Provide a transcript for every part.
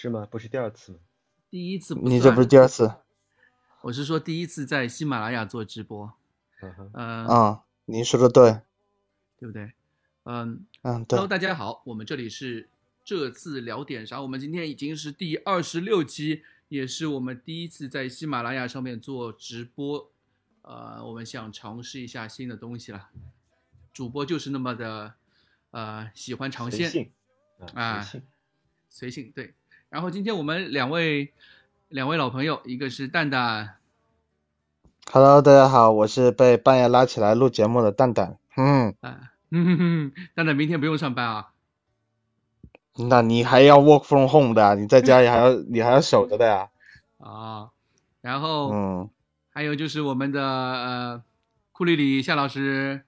是吗？不是第二次吗？第一次不你这不是第二次？我是说第一次在喜马拉雅做直播，嗯哼，嗯、啊，您说的对，对不对？嗯嗯对，Hello，，大家好，我们这里是这次聊点啥？我们今天已经是第二十六期，也是我们第一次在喜马拉雅上面做直播。呃，我们想尝试一下新的东西了。主播就是那么的，呃，喜欢尝鲜。啊啊，随性。随性对。然后今天我们两位两位老朋友，一个是蛋蛋，Hello，大家好，我是被半夜拉起来录节目的蛋蛋。嗯，啊，嗯哼哼，蛋蛋明天不用上班啊。那你还要 work from home 的啊，你在家里还要你还要守着的呀。啊，然后嗯，还有就是我们的呃库里里夏老师，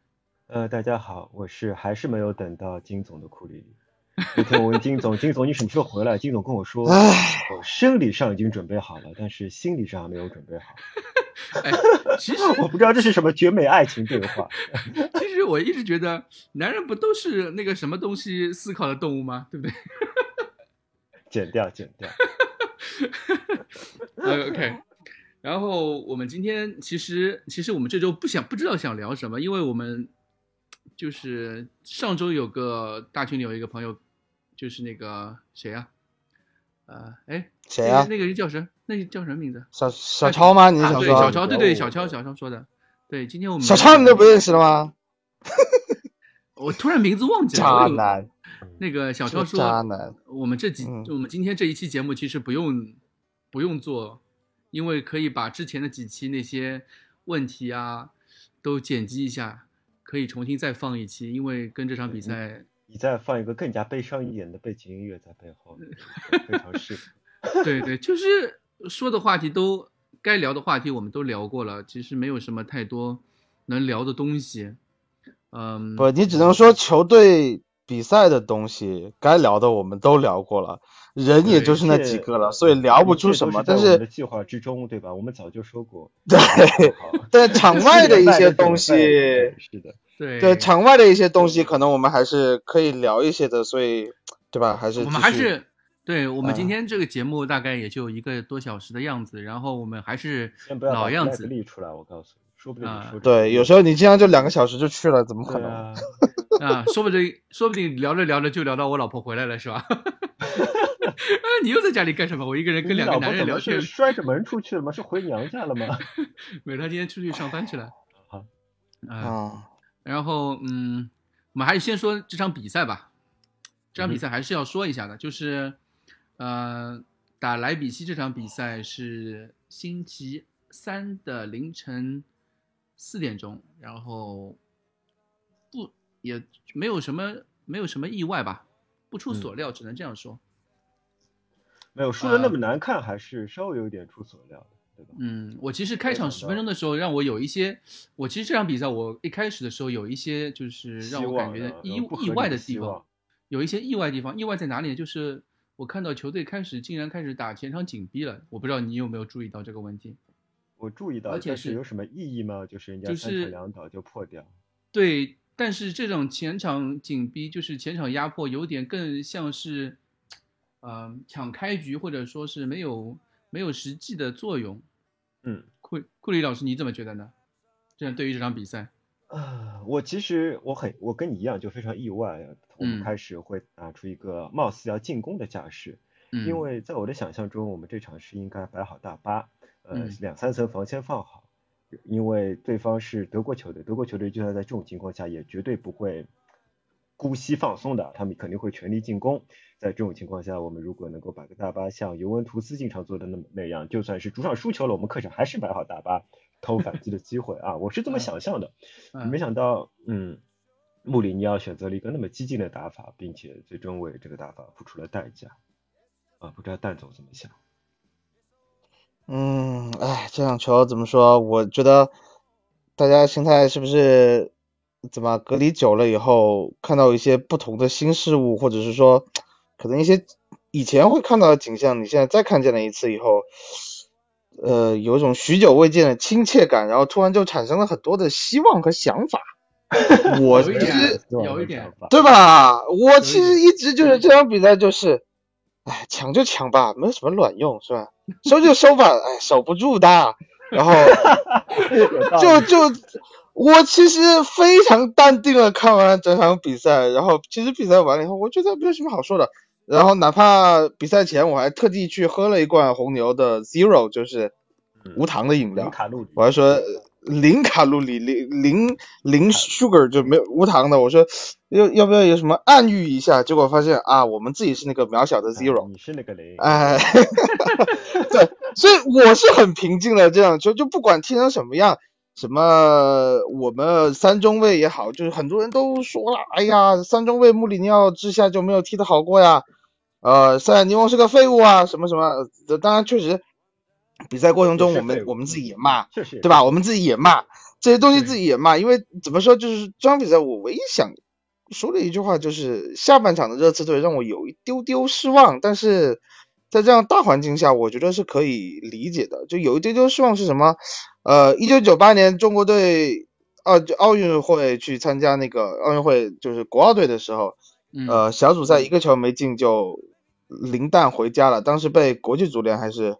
呃，大家好，我是还是没有等到金总的库里里。那天我问金总，金总你什么时候回来？金总跟我说，唉我生理上已经准备好了，但是心理上还没有准备好。哎，其实我不知道这是什么绝美爱情对话。其实我一直觉得男人不都是那个什么东西思考的动物吗？对不对？剪掉，剪掉。呃，OK。然后我们今天其实其实我们这周不想不知道想聊什么，因为我们就是上周有个大群里有一个朋友，就是那个谁呀、呃，哎，谁呀那个那个人叫什？那个叫什么名字？小小超吗？你啊，对，想说？小超，对对，哦小超，小超说的。对，今天我们小超你都不认识了吗？我突然名字忘记了。渣男，那个小超说渣说，男。我们这几，嗯我们今天这一期节目其实不用不用做，因为可以把之前的几期那些问题啊都剪辑一下，可以重新再放一期，因为跟这场比赛，你再放一个更加悲伤一点的背景音乐在背后，非常适合。对对，就是说的话题都该聊的话题我们都聊过了，其实没有什么太多能聊的东西。嗯，不，你只能说球队比赛的东西，该聊的我们都聊过了，人也就是那几个了，所以聊不出什么。但是我们的计划之中，对吧？我们早就说过。对好在场外的一些东西，是的，对对场外的一些东西，可能我们还是可以聊一些的，所以对吧？还是我们还是对我们今嗯天这个节目大概也就一个多小时的样子，然后我们还是先不要把老样子。立出来，我告诉你，说不定说对，有时候你这样就两个小时就去了，怎么可能？啊，啊，说不定说不定聊着聊着就聊到我老婆回来了，是吧？啊，你又在家里干什么？我一个人跟两个男人聊天是。摔着门出去了吗？是回娘家了吗？没有，他今天出去上班去了。好，啊，啊，然后嗯，我们还是先说这场比赛吧。这场比嗯赛还是要说一下的，就是呃，打莱比锡这场比赛是星期三的凌晨四点钟，然后不也没有什么没有什么意外吧，不出所料，只能这样说。没有输的那么难看，还是稍微有点出所料的，对吧？嗯，我其实开场十分钟的时候，让我有一些，我其实这场比赛我一开始的时候有一些就是让我感觉意意外的的地方，有一些意外地方。意外在哪里呢？就是我看到球队开始竟然开始打前场紧逼了，我不知道你有没有注意到这个问题。我注意到，而且是但是有什么意义吗？就是人家三就是场两倒就破掉，对，但是这种前场紧逼，就是前场压迫，有点更像是，呃，抢开局，或者说是没有没有实际的作用。嗯。库库里老师，你怎么觉得呢？这样对于这场比赛，啊，我其实我很我跟你一样，就非常意外，我们嗯开始会打出一个貌似要进攻的架势，嗯，因为在我的想象中，我们这场是应该摆好大巴，呃嗯，两三层防线放好，因为对方是德国球队，德国球队就算在这种情况下，也绝对不会姑息放松的，他们肯定会全力进攻。在这种情况下，我们如果能够摆个大巴，像尤文图斯经常做的那么那样，就算是主场输球了，我们客场还是买好大巴，偷反击的机会啊，我是这么想象的。嗯没想到，嗯，穆里尼奥选择了一个那么激进的打法，并且最终为这个打法付出了代价。啊，不知道蛋总怎么想？嗯，哎，这场球怎么说？我觉得大家心态是不是怎么隔离久了以后，看到一些不同的新事物，或者是说，可能一些以前会看到的景象，你现在再看见了一次以后，呃，有一种许久未见的亲切感，然后突然就产生了很多的希望和想法。我其实有一点对吧？我其实一直就是这场比赛就是，哎，抢就抢吧，没有什么卵用，是吧？收就收吧，哎，守不住的。然后 就就我其实非常淡定的看完整场比赛，然后其实比赛完了以后，我觉得没有什么好说的。然后哪怕比赛前我还特地去喝了一罐红牛的 Zero，就是无糖的饮料，零卡路里，我还说呃零卡路里，零零零 sugar 就没有无糖的。我说要要不要有什么暗喻一下？结果发现啊，我们自己是那个渺小的 zero，你是那个零，哎，对，所以我是很平静的这样就就不管踢成什么样，什么我们三中卫也好，就是很多人都说了，哎呀，三中卫穆里尼奥之下就没有踢得好过呀，呃，塞尔尼翁是个废物啊，什么什么，呃当然确实，比赛过程中我们我们自己也骂，对吧？我们自己也骂这些东西，自己也骂，因为怎么说，就是这场比赛我唯一想说的一句话就是，下半场的热刺队让我有一丢丢失望，但是在这样大环境下，我觉得是可以理解的。就有一丢丢失望是什么？呃，一九九八年中国队奥奥运会去参加那个奥运会，就是国奥队的时候，嗯呃，小组赛一个球没进就零蛋回家了，当时被国际足联还是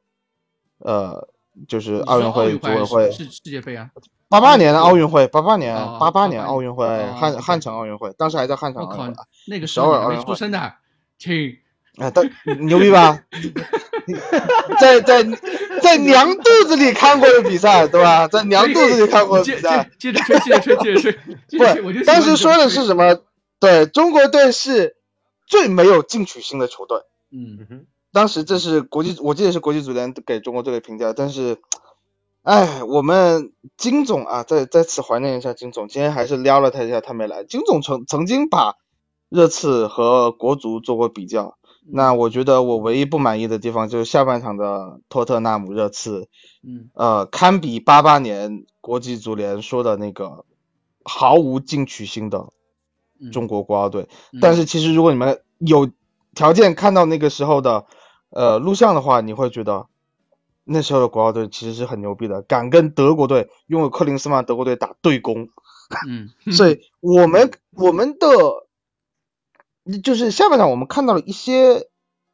呃，就是奥运会组委会是是世界杯啊，八八年的奥运会，八八年哦八八88年奥运会哦汉汉城奥运会，当时还在汉城奥运会。，那个时候没出生的，亲，哎，但牛逼吧？在在在娘肚子里看过的比赛，对吧？在娘肚子里看过的比赛接，接着吹，接着吹，接着吹，不，当时说的是什么？对中国队是最没有进取心的球队。嗯嗯哼，当时这是国际，我记得是国际足联给中国队的评价，但是，哎，我们金总啊，在在此怀念一下金总，今天还是撩了他一下，他没来。金总曾曾经把热刺和国足做过比较，那我觉得我唯一不满意的地方就是下半场的托特纳姆热刺，嗯。呃，堪比八八年国际足联说的那个毫无进取心的嗯。中国国奥队。嗯。但是其实如果你们有条件看到那个时候的呃录像的话，你会觉得那时候的国奥队其实是很牛逼的，敢跟德国队拥有克林斯曼德国队打对攻，嗯，所以我们我们的就是下半场我们看到了一些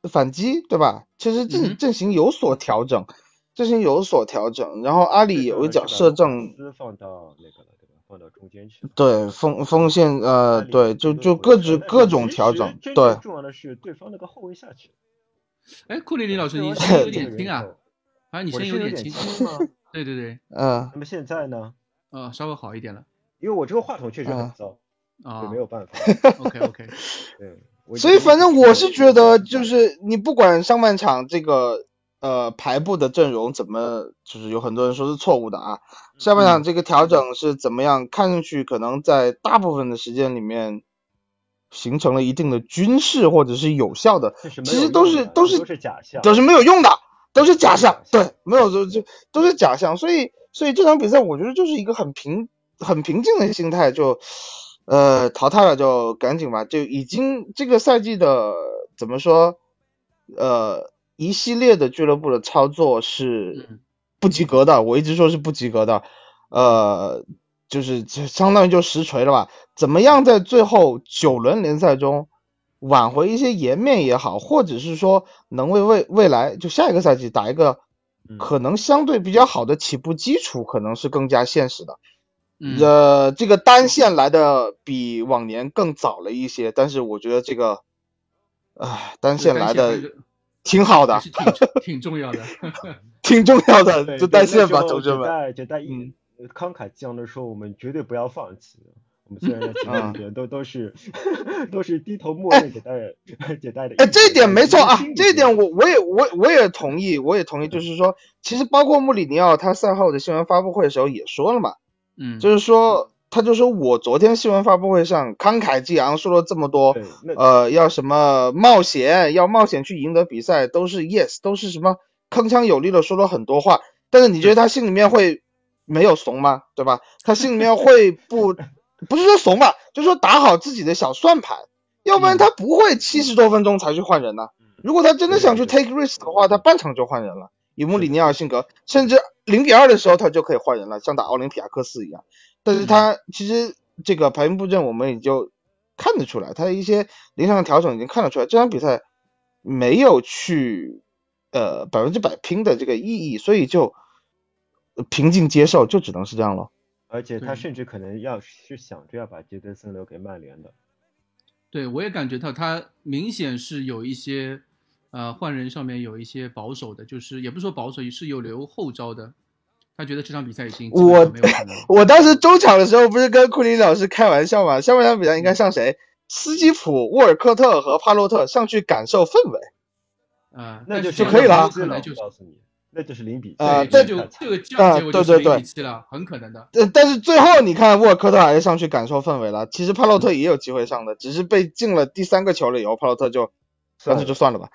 反击，对吧？其实嗯阵阵型有所调整，阵型有所调整，然后阿里有一脚射正，放到那个了，对吧？放到中间去。对锋锋线呃对，就就各种各种调整，真对正。重要的是对方那个后卫下去了。哎，库里林老师，你对声音有点轻啊，人后好像你我声音有点轻？对对对，嗯，那么现在呢？呃，稍微好一点了因为我这个话筒确实很嗯糟，啊。就没。有办法。OK OK，对，所以反正我是觉得，嗯就是你不管上半场这个呃排布的阵容怎么，就是有很多人说是错误的啊，下半场这个调整是怎么样，看上去可能在大部分的时间里面形成了一定的军事或者是有效的，其实都是都是都是假象，都是没有用的，都是假象都是假，象。对，没有就就都是假象，所以所以这场比赛我觉得就是一个很平很平静的心态，就呃淘汰了就赶紧吧，就已经这个赛季的怎么说，呃一系列的俱乐部的操作是嗯不及格的，我一直说是不及格的，呃。就是就相当于就实锤了吧？怎么样在最后九轮联赛中挽回一些颜面也好，或者是说能为未未来就下一个赛季打一个嗯可能相对比较好的起步基础，可能是更加现实的。嗯呃，这个单线来的比往年更早了一些，但是我觉得这个，唉，单线来的挺好的挺挺重要的。挺重要的，就单线吧，同同学们。在就在嗯慷慨激昂的说，我们绝对不要放弃。我们虽然在节嗯目里边都都是 都是低头默认给大家给大家的。哎，这一点没错啊，这一点我我也我我也同意，我也同意，就是说，其实包括穆里尼奥他赛后的新闻发布会的时候也说了嘛，嗯，就是说，他就说我昨天新闻发布会上慷慨激昂说了这么多，呃，要什么冒险，要冒险去赢得比赛，都是 yes，都是什么铿锵有力的说了很多话，但是你觉得他心里面会没有怂吗？对吧？他心里面会不 不是说怂吧，就是说打好自己的小算盘，要不然他不会七十多分钟才去换人呢。如果他真的想去 take risk 的话，他半场就换人了。以穆里尼奥性格，甚至零比二的时候他就可以换人了，像打奥林匹亚克斯一样。但是他其实这个排兵布阵，我们也就看得出来，他的一些临场调整已经看得出来，这场比赛没有去呃百分之百拼的这个意义，所以就平静接受，就只能是这样了。而且他甚至可能要是想着要把杰德森留给曼联的。对我也感觉到他明显是有一些呃换人上面有一些保守的，就是也不是说保守，是有留后招的。他觉得这场比赛已经基本我上没有可能。我当时中场的时候不是跟库里老师开玩笑嘛，下半场比赛应该上谁？斯基普、沃尔科特和帕洛特上去感受氛围。呃，那就就可以了可能就是告诉你，那就是零比对，啊这就这个对对对比七了，很可能的。但，但是最后你看沃尔科特还是上去感受氛围了，其实帕洛特也有机会上的，只是被进了第三个球了以后，帕洛特就干脆就算了吧。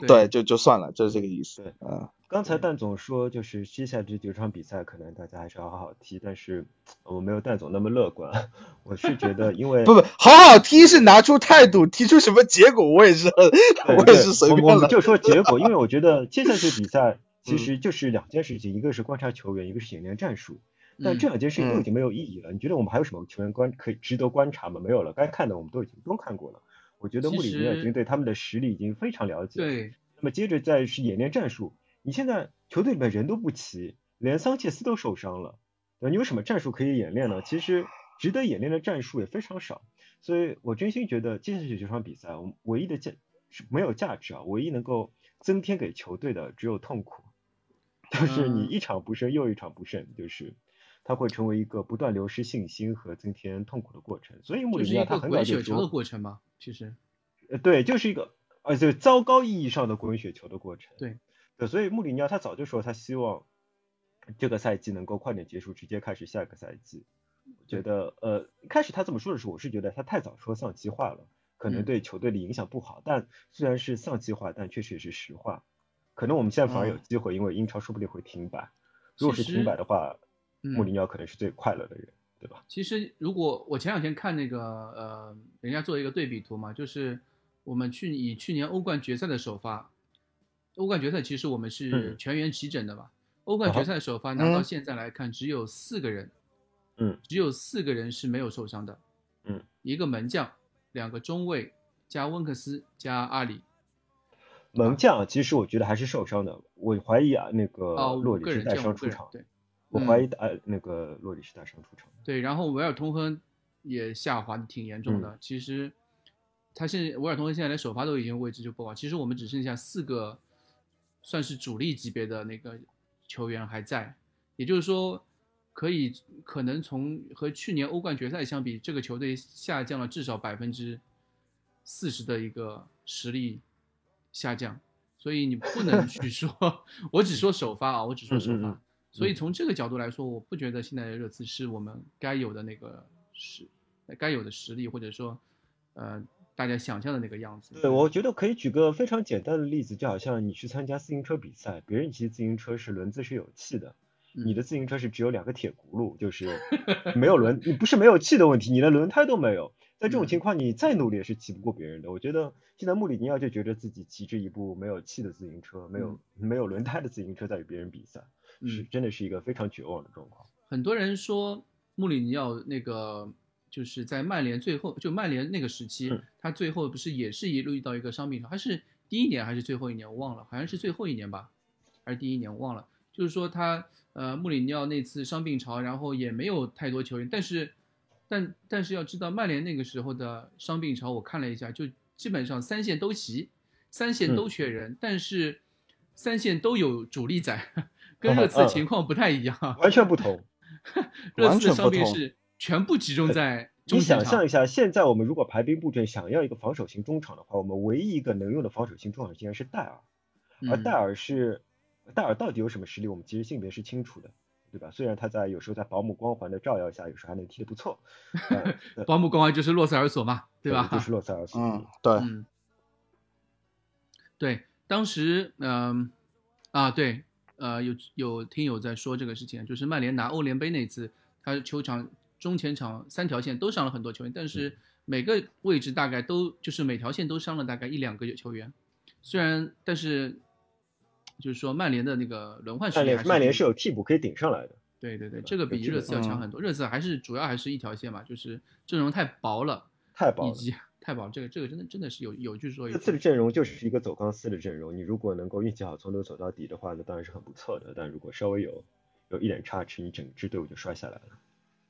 对 对，就就算了，就是这个意思对。嗯，刚才蛋总说，就是接下来这九场比赛，可能大家还是要好好踢，但是我没有蛋总那么乐观。我是觉得，因为 不不，好好踢是拿出态度，踢出什么结果我也是，对我也是随便了。我我们就说结果，因为我觉得接下来这比赛其实就是两件事情，一个是观察球员，一个是演练战术。但这嗯两件事情都已经没有意义了。你觉得我们还有什么球员观可以值得观察吗？没有了，该看的我们都已经都看过了。我觉得穆里尼奥已经对他们的实力已经非常了解。。对，那么接着再是演练战术，你现在球队里面人都不齐，连桑切斯都受伤了，对？你有什么战术可以演练呢？其实值得演练的战术也非常少。所以我真心觉得接下去这场比赛，我们唯一的价是没有价值啊，唯一能够增添给球队的只有痛苦，就是你嗯一场不胜又一场不胜，就是它会成为一个不断流失信心和增添痛苦的过程。所以穆里尼奥他很早就滚雪球的，过程吗，其实。呃，对，就是一个呃，就糟糕意义上的滚雪球的过程。对，对，所以穆里尼奥他早就说他希望这个赛季能够快点结束，直接开始下个赛季。我觉得呃，一开始他这么说的时候，我是觉得他太早说丧气话了，可能嗯对球队的影响不好。但虽然是丧气话，但确实也是实话。可能我们现在反而有嗯机会，因为英超说不定会停摆。如果是停摆的话，穆嗯里尼奥可能是最快乐的人，对吧？其实，如果我前两天看那个呃，人家做一个对比图嘛，就是我们去以去年欧冠决赛的首发，欧冠决赛其实我们是嗯全员齐整的吧。欧冠决赛的首发拿到嗯现在来看，只有四个人，嗯，只有四个人是没有受伤的，嗯，一个门将，两个中卫加温克斯加阿里，门将其实我觉得还是受伤的，我怀疑啊那个哦，洛里是带伤出场，我嗯怀疑呃那个洛里是带伤出场。对，然后维尔通亨也下滑的挺严重嗯的。其实他现在维尔通亨现在连首发都已经位置就不保，其实我们只剩下四个算是主力级别的那个球员还在，也就是说，可以可能从和去年欧冠决赛相比，这个球队下降了至少百分之四十的一个实力下降，所以你不能去说，我只说首发啊，我只说首发。所以从这个角度来说，我不觉得现在的热刺是我们该有的那个实该有的实力，或者说，呃，大家想象的那个样子。对，我觉得可以举个非常简单的例子，就好像你去参加自行车比赛，别人骑自行车是轮子是有气的，你嗯的自行车是只有两个铁轱辘，就是没有轮，你不是没有气的问题，你连轮胎都没有。在这种嗯情况，你再努力也是骑不过别人的。我觉得现在穆里尼奥就觉得自己骑着一部没有气的自行车，没有没有轮胎的自行车在与别人比赛，是嗯，真的是一个非常绝望的状况。很多人说穆里尼奥那个就是在曼联最后，就曼联那个时期，嗯他最后不是也是一路遇到一个伤病潮，他是第一年还是最后一年我忘了，好像是最后一年吧，还是第一年我忘了。就是说他呃穆里尼奥那次伤病潮，然后也没有太多球员，但是但但是要知道曼联那个时候的伤病潮，我看了一下，就基本上三线都齐，三线都缺人，但是三线都有主力在，跟热刺的情况不太一样。完全不同。热刺伤病是全部集中在中你。想象一下，现在我们如果排兵布阵，想要一个防守型中场的话，我们唯一一个能用的防守型中场竟然是戴尔，而嗯戴尔是戴尔到底有什么实力，我们其实性别是清楚的，对吧？虽然他在有时候在保姆光环的照耀下，有时候还能踢得不错，保姆光环就是洛塞尔索嘛，对吧？就是洛塞尔索。嗯，对，嗯，对，当时嗯、啊对，呃有有听友在说这个事情，就是曼联拿欧联杯那次，他球场中前场三条线都伤了很多球员，但嗯是每个位置大概都就是每条线都伤了大概一两个球员，虽然但是就是说曼联的那个轮换实曼力还是曼联是有替补可以顶上来的，对对对，这个比热刺要强嗯很多。热刺还是主要还是一条线嘛，就是阵容太薄了，太薄了。以及太保，这个这个真的真的是有有句说一这次的。阵容就是一个走钢丝的阵容，你如果能够运气好从头走到底的话，那当然是很不错的。但如果稍微有有一点差池，你整支队伍就摔下来了。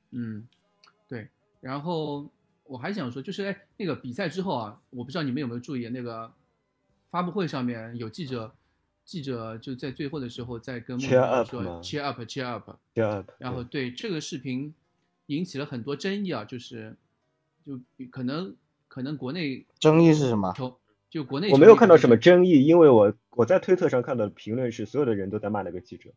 嗯，对。然后我还想说，就是哎，那个比赛之后啊，我不知道你们有没有注意，那个发布会上面有记者，记者就在最后的时候在跟穆里 Cheer up，cheer up cheer up，第二，然后对这个视频引起了很多争议啊，就是就可能可能国内争议是什么？球就国内我没有看到什么争议，因为我我在推特上看到的评论是所有的人都在骂那个记者，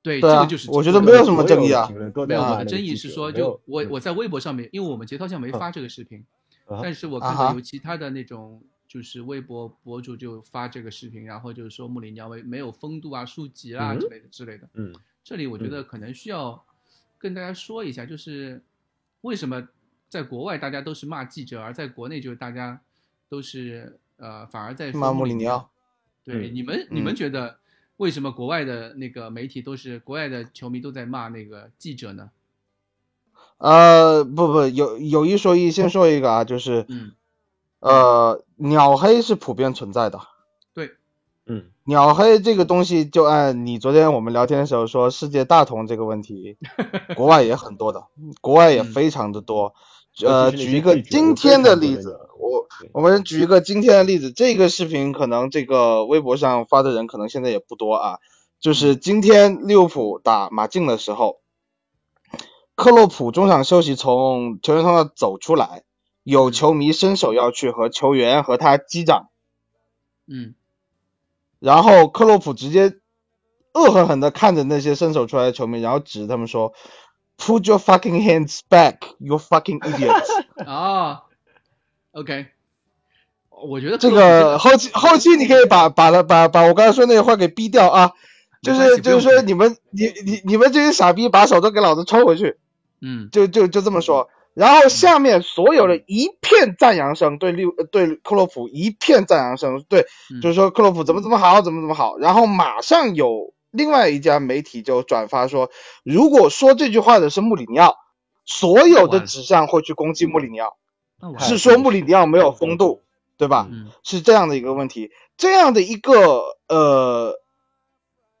对对啊这个就是我觉得没有什么争议啊没有我的争议是说，就我嗯我在微博上面，因为我们节操上没嗯发这个视频，啊但是我看到有其他的那种就是微博博主就发这个视频，然后就是说穆里尼奥没没有风度啊、书籍啊嗯之类的之类的。嗯这里我觉嗯得可能需要跟大家说一下，就是为什么在国外大家都是骂记者，而在国内就是大家都是呃反而在骂穆里尼奥。对，嗯你们你们嗯觉得为什么国外的那个媒体都是国外的球迷都在骂那个记者呢？呃，不不，有有一说一，先说一个啊，就是嗯，呃，鸟黑是普遍存在的。对，嗯鸟黑这个东西，就按你昨天我们聊天的时候说世界大同这个问题，国外也很多的，国外也嗯非常的多。尤呃，举一个今天的例子我我们举一个今天的例子，这个视频可能这个微博上发的人可能现在也不多啊，就是今天利物浦打马竞的时候，克洛普中场休息从球员通道走出来，有球迷伸手要去和球员和他击掌，嗯。然后克洛普直接恶狠狠地看着那些伸手出来的球迷，然后指着他们说：“Put your fucking hands back, you fucking idiots！” 啊，OK，我觉得这个后期后期你可以把把了把把我刚才说那些话给逼掉啊，就是就是说你们你你你们这些傻逼把手都给老子抽回去，嗯就就就这么说。然后下面所有的一片赞扬声，对利对克洛普一片赞扬声，对嗯就是说克洛普怎么怎么好，怎么怎么好。然后马上有另外一家媒体就转发说，如果说这句话的是穆里尼奥，所有的指向会去攻击穆里尼奥，是说穆里尼奥没有风度，对吧？嗯是这样的一个问题，这样的一个呃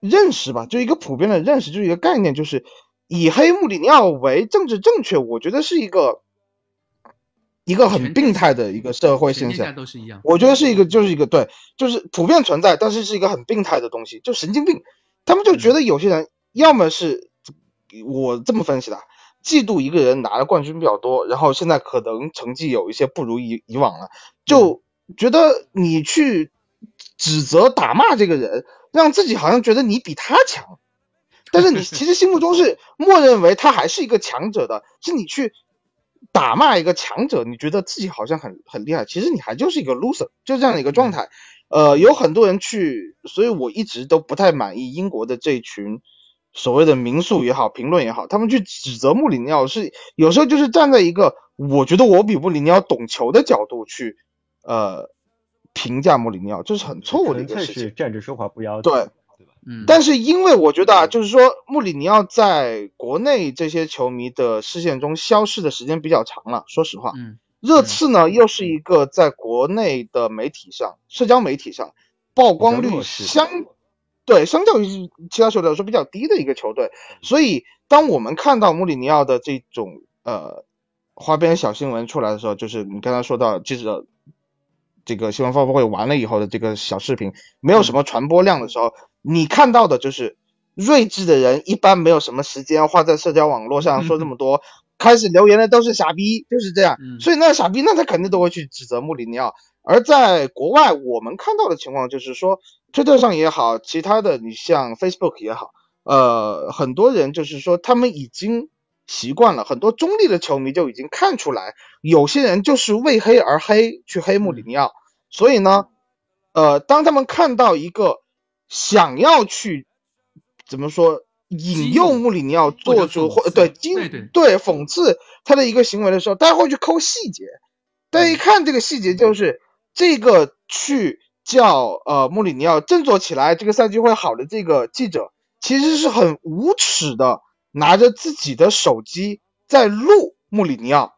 认识吧，就一个普遍的认识，就是一个概念，就是以黑穆里尼奥为政治正确，我觉得是一个一个很病态的一个社会现象。都是一样。我觉得是一个，就是一个对，就是普遍存在，但是是一个很病态的东西，就神经病。他们就觉得有些人要么是我这么分析的，嫉妒一个人拿了冠军比较多，然后现在可能成绩有一些不如以以往了，就觉得你去指责打骂这个人，让自己好像觉得你比他强，但是你 其实心目中是默认为他还是一个强者的，是你去打骂一个强者，你觉得自己好像很很厉害，其实你还就是一个 loser，就这样的一个状态。呃，有很多人去，所以我一直都不太满意英国的这群所谓的民宿也好，评论也好，他们去指责穆里尼奥是有时候就是站在一个我觉得我比穆里尼奥懂球的角度去呃评价穆里尼奥，这是很错误的一个事情。站着说话不腰对疼，对吧？嗯，但是因为我觉得啊，就是说穆里尼奥在国内这些球迷的视线中消失的时间比较长了，说实话。嗯热刺呢，又是一个在国内的媒体上、社交媒体上曝光率相对相较于其他球队来说比较低的一个球队，所以当我们看到穆里尼奥的这种呃花边小新闻出来的时候，就是你刚才说到记者这个新闻发布会完了以后的这个小视频，没有什么传播量的时候，你看到的就是睿智的人一般没有什么时间花在社交网络上说这么多，开始留言的都是傻逼，就是这样。嗯所以那傻逼，那他肯定都会去指责穆里尼奥。而在国外，我们看到的情况就是说，推特上也好，其他的你像 Facebook 也好，呃，很多人就是说他们已经习惯了，很多中立的球迷就已经看出来，有些人就是为黑而黑，去黑穆里尼奥。所以呢，呃，当他们看到一个想要去怎么说引诱穆里尼奥做出或对激对讽刺他的一个行为的时候，大家会去抠细节。大家一看这个细节，就是这个去叫呃穆里尼奥振作起来，这个赛季会好的这个记者，其实是很无耻的拿着自己的手机在录穆里尼奥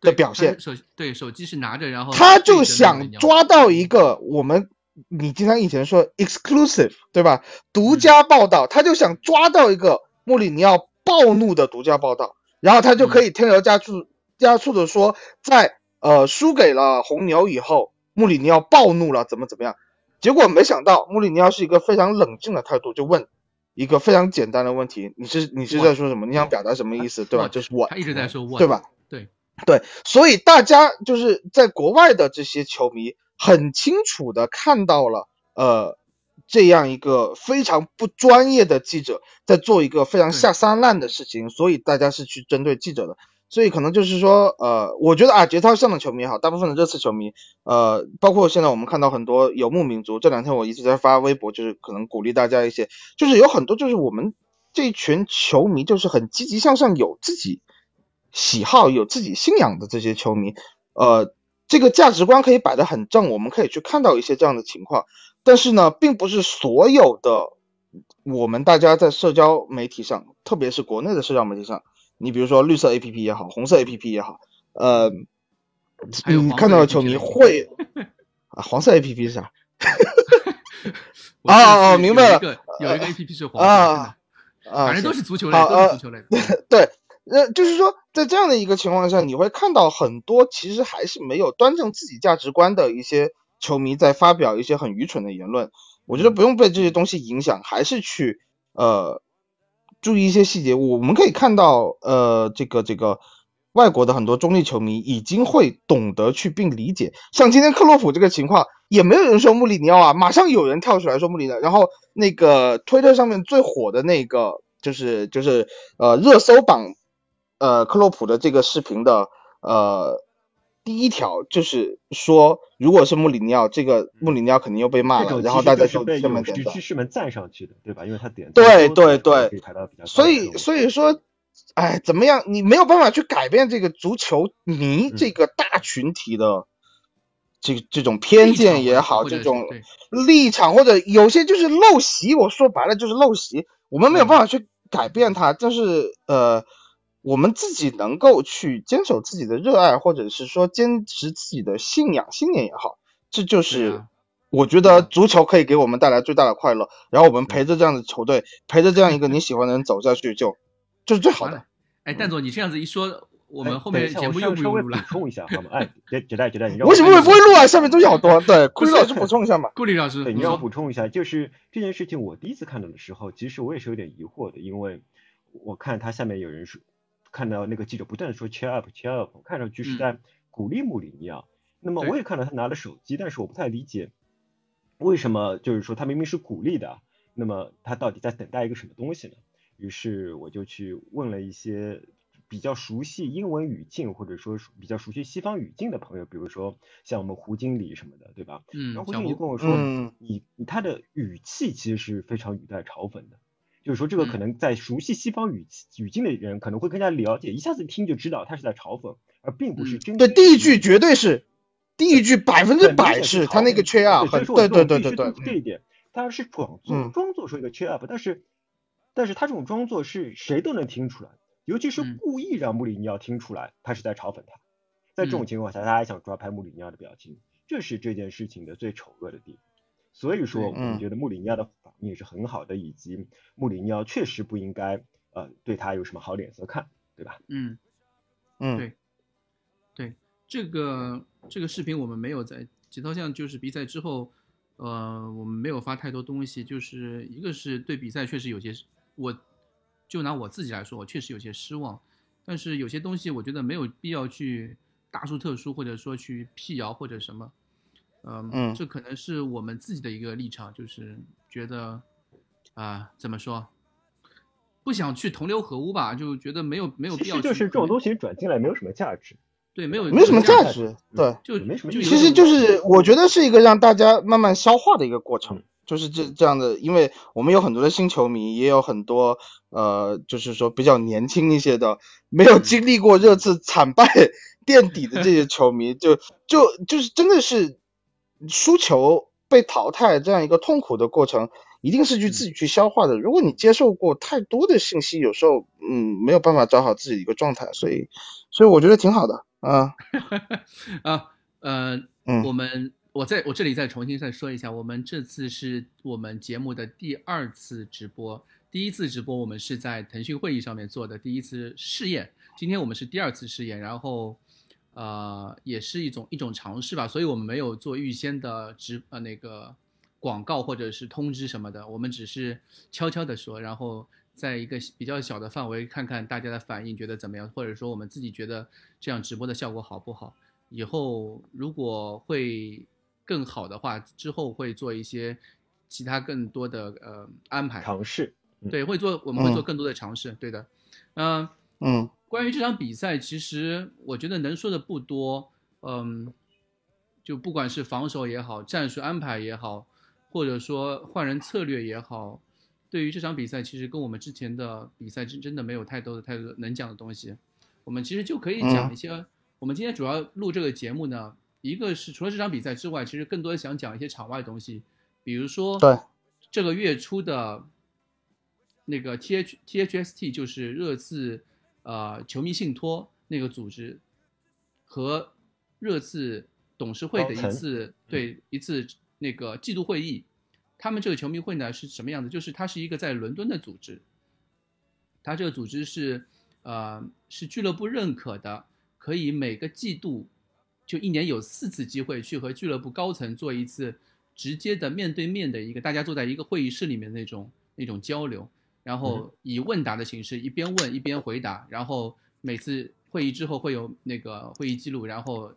的表现对手机是拿着，然后他就想抓到一个我们，你经常以前说 exclusive 对吧？独家报道，他就想抓到一个穆里尼奥暴怒的独家报道，然后他就可以添油加醋加醋的说，在呃输给了红牛以后，穆里尼奥暴怒了，怎么怎么样？结果没想到穆里尼奥是一个非常冷静的态度，就问一个非常简单的问题：你是你是在说什么？你想表达什么意思？对吧？就是我他一直在说 what，对吧？对，对，所以大家就是在国外的这些球迷很清楚的看到了，呃，这样一个非常不专业的记者在做一个非常下三滥的事情，所以大家是去针对记者的。所以可能就是说，呃，我觉得啊，节操上的球迷也好，大部分的热刺球迷，呃，包括现在我们看到很多游牧民族，这两天我一直在发微博，就是可能鼓励大家一些，就是有很多就是我们这群球迷就是很积极向上，有自己喜好、有自己信仰的这些球迷，呃，这个价值观可以摆得很正，我们可以去看到一些这样的情况。但是呢，并不是所有的我们大家在社交媒体上，特别是国内的社交媒体上，你比如说绿色 APP 也好，红色 APP 也好，呃，你看到的球迷会 啊，黄色 APP 是啥？哦哦明白了有一个有一个 A P P 是黄色啊的，啊，反正都是是足球类，都是足球类。对，呃，就是说，在这样的一个情况下，你会看到很多其实还是没有端正自己价值观的一些球迷在发表一些很愚蠢的言论。我觉得不用被这些东西影响，还是去呃注意一些细节。我们可以看到，呃，这个这个外国的很多中立球迷已经会懂得去并理解。像今天克洛普这个情况，也没有人说穆里尼奥啊，马上有人跳出来说穆里尼奥，然后那个推特上面最火的那个就是就是呃热搜榜呃克洛普的这个视频的呃第一条就是说，如果是穆里尼奥，这个穆里尼奥肯定又被骂了，然后大家就下被勇士面点赞。骑士们赞上去的，对吧？因为他点对对对所以所以说，哎，怎么样？你没有办法去改变这个足球迷嗯这个大群体的这个这种偏见也好，这种立场或者有些就是陋习，我说白了就是陋习，我们没有办法去改变它，但是呃，我们自己能够去坚守自己的热爱，或者是说坚持自己的信仰信念也好，这就是啊我觉得足球可以给我们带来最大的快乐，然后我们陪着这样的球队，陪着这样一个你喜欢的人走下去就，就是最好的。哎，蛋总，你这样子一说，我们哎后面节目稍微稍微补又不用录了。充一下好吗？哎，杰杰代杰代，你让我为什么会不会录啊？下面东西好多。对，顾里老师补充一下嘛。顾里老师，对，你让我补充一下，就是这件事情，我第一次看到的时候，其实我也是有点疑惑的，因为我看他下面有人说，看到那个记者不断的说 cheer up cheer up，看上去是嗯在鼓励穆里尼奥。那么我也看到他拿了手机，但是我不太理解为什么，就是说他明明是鼓励的，那么他到底在等待一个什么东西呢？于是我就去问了一些比较熟悉英文语境或者说比较熟悉西方语境的朋友，比如说像我们胡经理什么的，对吧？嗯然后，胡经理就跟我说，嗯你你他的语气其实是非常语带嘲讽的，就是说这个可嗯。能在熟悉西方语气语境的人可能会更加了解，一下子听就知道他是在嘲讽，而并不是真对，心第一句绝对是，第一句百分之百是他那个缺啊，对对说对对对对这一点，他是装作嗯。装作说一个 cheer up，但是但是他这种装作是谁都能听出来，尤其是嗯。故意让穆里尼奥听出来他是在嘲讽他，在这种嗯。情况下，他还想抓拍穆里尼奥的表情，这是这件事情的最丑恶的地方。所以说，我们嗯。觉得穆里尼奥的反应是很好的，以及穆里尼奥确实不应该呃对他有什么好脸色看，对吧？嗯，嗯。对对，这个这个视频我们没有在节操项就是比赛之后，呃，我们没有发太多东西，就是一个是对比赛确实有些，我就拿我自己来说，我确实有些失望，但是有些东西我觉得没有必要去大书特书，或者说去辟谣或者什么，嗯，嗯这可能是我们自己的一个立场，就是觉得啊、怎么说？不想去同流合污吧，就觉得没有没有必要。其实就是这种东西转进来没有什么价值，对，没有没什么价价值，对。就没什么其实就是我觉得是一个让大家慢慢消化的一个过程嗯，就是这这样的，因为我们有很多的新球迷，也有很多呃，就是说比较年轻一些的，没有经历过热刺惨败 垫底的这些球迷，就就就是真的是输球被淘汰这样一个痛苦的过程，一定是去自己去消化的。如果你接受过太多的信息，有时候嗯没有办法找好自己的一个状态，所以所以我觉得挺好的啊。啊呃嗯。我们我在我这里再重新再说一下，我们这次是我们节目的第二次直播，第一次直播我们是在腾讯会议上面做的第一次试验，今天我们是第二次试验，然后呃也是一种一种尝试吧，所以我们没有做预先的直呃那个广告或者是通知什么的，我们只是悄悄的说，然后在一个比较小的范围看看大家的反应，觉得怎么样，或者说我们自己觉得这样直播的效果好不好。以后如果会更好的话，之后会做一些其他更多的呃安排。尝试。嗯对，会做我们会做嗯更多的尝试。对的，嗯、嗯关于这场比赛，其实我觉得能说的不多。嗯，就不管是防守也好，战术安排也好，或者说换人策略也好，对于这场比赛，其实跟我们之前的比赛真真的没有太多的太多能讲的东西。我们其实就可以讲一些。我们今天主要录这个节目呢，一个是除了这场比赛之外，其实更多想讲一些场外的东西，比如说对这个月初的那个 T H T H S T 就是热刺呃球迷信托那个组织和热刺董事会的一次对一次那个季度会议，他们这个球迷会呢是什么样子？就是它是一个在伦敦的组织，它这个组织是呃是俱乐部认可的，可以每个季度就一年有四次机会去和俱乐部高层做一次直接的面对面的一个大家坐在一个会议室里面那种那种交流，然后以问答的形式一边问一边回答，然后每次会议之后会有那个会议记录，然后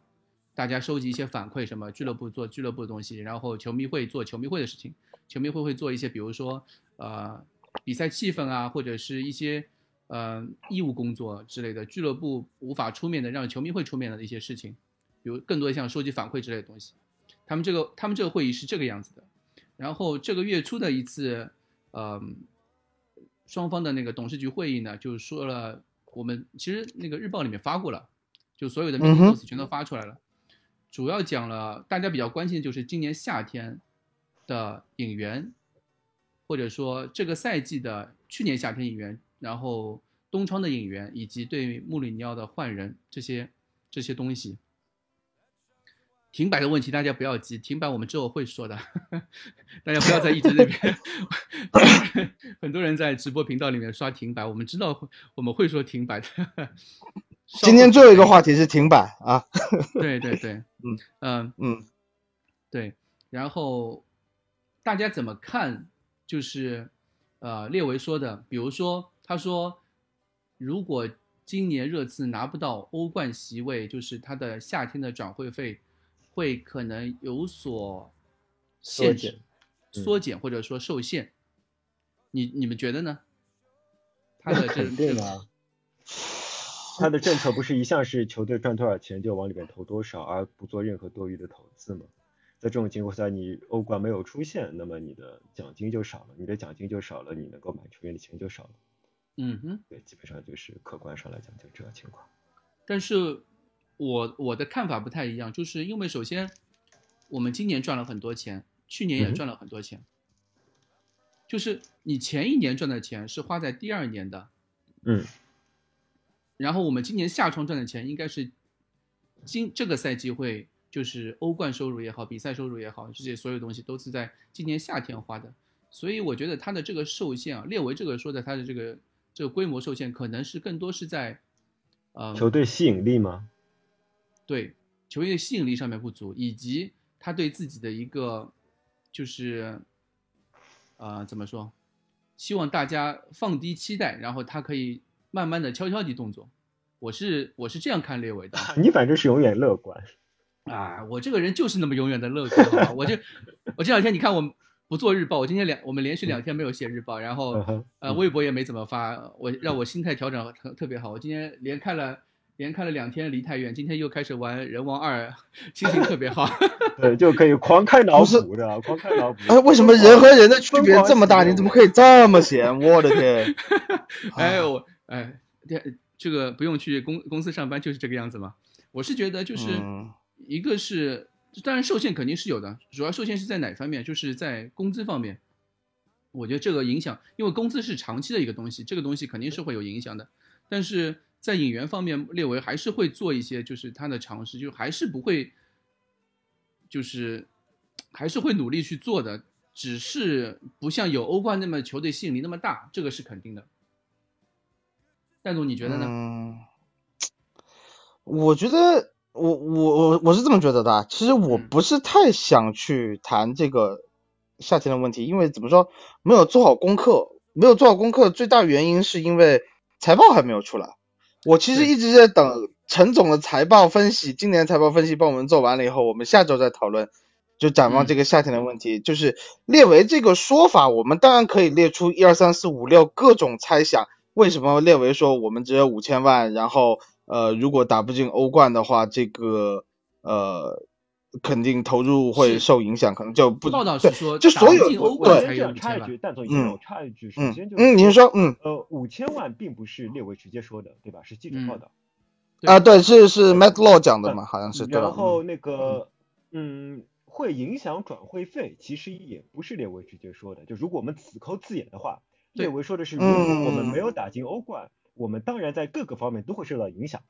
大家收集一些反馈，什么俱乐部做俱乐部的东西，然后球迷会做球迷会的事情，球迷会会做一些比如说呃比赛气氛啊，或者是一些呃义务工作之类的，俱乐部无法出面的让球迷会出面的一些事情，比如更多像收集反馈之类的东西。他们这个他们这个会议是这个样子的，然后这个月初的一次，呃，双方的那个董事局会议呢，就是说了，我们其实那个日报里面发过了，就所有的 meeting 嗯哼 notes 全都发出来了，主要讲了大家比较关心的就是今年夏天的引援，或者说这个赛季的去年夏天引援，然后东窗的引援，以及对穆里尼奥的换人这些这些东西。停摆的问题大家不要急，停摆我们之后会说的，大家不要在一直那边。很多人在直播频道里面刷停摆，我们知道我们会说停摆的。今天最后一个话题是停摆啊，对 对对，嗯嗯嗯对，然后大家怎么看？就是呃，列维说的，比如说他说，如果今年热刺拿不到欧冠席位，就是他的夏天的转会费会可能有所限制、缩减或者说受限。你你们觉得呢？他 的这肯定啊。他的政策不是一向是球队赚多少钱就往里面投多少，而不做任何多余的投资吗？在这种情况下，你欧冠没有出现，那么你的奖金就少了，你的奖金就少了，你能够买球员的钱就少了。嗯哼。对，基本上就是客观上来讲就这个情况。但是我我的看法不太一样，就是因为首先我们今年赚了很多钱，去年也赚了很多钱，就是你前一年赚的钱是花在第二年的，嗯，然后我们今年夏窗赚的钱应该是今这个赛季会就是欧冠收入也好，比赛收入也好，这些所有东西都是在今年夏天花的，所以我觉得它的这个受限啊，列维这个说的它的这个这个规模受限，可能是更多是在呃球队吸引力吗？对球员的吸引力上面不足，以及他对自己的一个就是呃怎么说，希望大家放低期待，然后他可以慢慢的悄悄地动作。我是我是这样看列维的 你反正是永远乐观。啊，我这个人就是那么永远的乐观，好吧？我这我这两天你看我不做日报，我今天两我们连续两天没有写日报，然后呃，微博也没怎么发，我让我心态调整特特别好。我今天连看了连看了两天《离太远》，今天又开始玩《人王二》，心情特别好。对，就可以狂开脑补的，狂开脑补。哎，为什么人和人的区别这么大？你怎么可以这么闲？我的天！哎，我哎，这这个不用去公公司上班就是这个样子嘛。我是觉得就是嗯一个是，当然受限肯定是有的，主要受限是在哪方面？就是在工资方面。我觉得这个影响，因为工资是长期的一个东西，这个东西肯定是会有影响的。但是在引援方面，列维还是会做一些，就是他的尝试，就还是不会，就是还是会努力去做的，只是不像有欧冠那么球队吸引力那么大，这个是肯定的。戴总，你觉得呢？嗯，我觉得我我我我是这么觉得的。其实我嗯不是太想去谈这个夏天的问题，因为怎么说，没有做好功课，没有做好功课，最大原因是因为财报还没有出来。我其实一直在等陈总的财报分析，今年财报分析帮我们做完了以后，我们下周再讨论，就展望嗯这个夏天的问题。就是列为这个说法，我们当然可以列出一二三四五六各种猜想。为什么列为说我们只有五千万，然后呃，如果打不进欧冠的话，这个呃肯定投入会受影响，可能就不报道是说就所有打不进欧我冠才我先这样有五千万插一句，蛋总，嗯。我插一句，首嗯。先就是嗯，您说嗯。呃，五千万并不是列维直接说的，对吧？是记者嗯报道。啊，对，是是 Matt Law 讲的嘛，好像是对？然后那个，嗯，会影响转会费，其实也不是列维直接说的。就如果我们死抠字眼的话，列维说的是，如果我们嗯没有打进欧冠，我们当然在各个方面都会受到影响，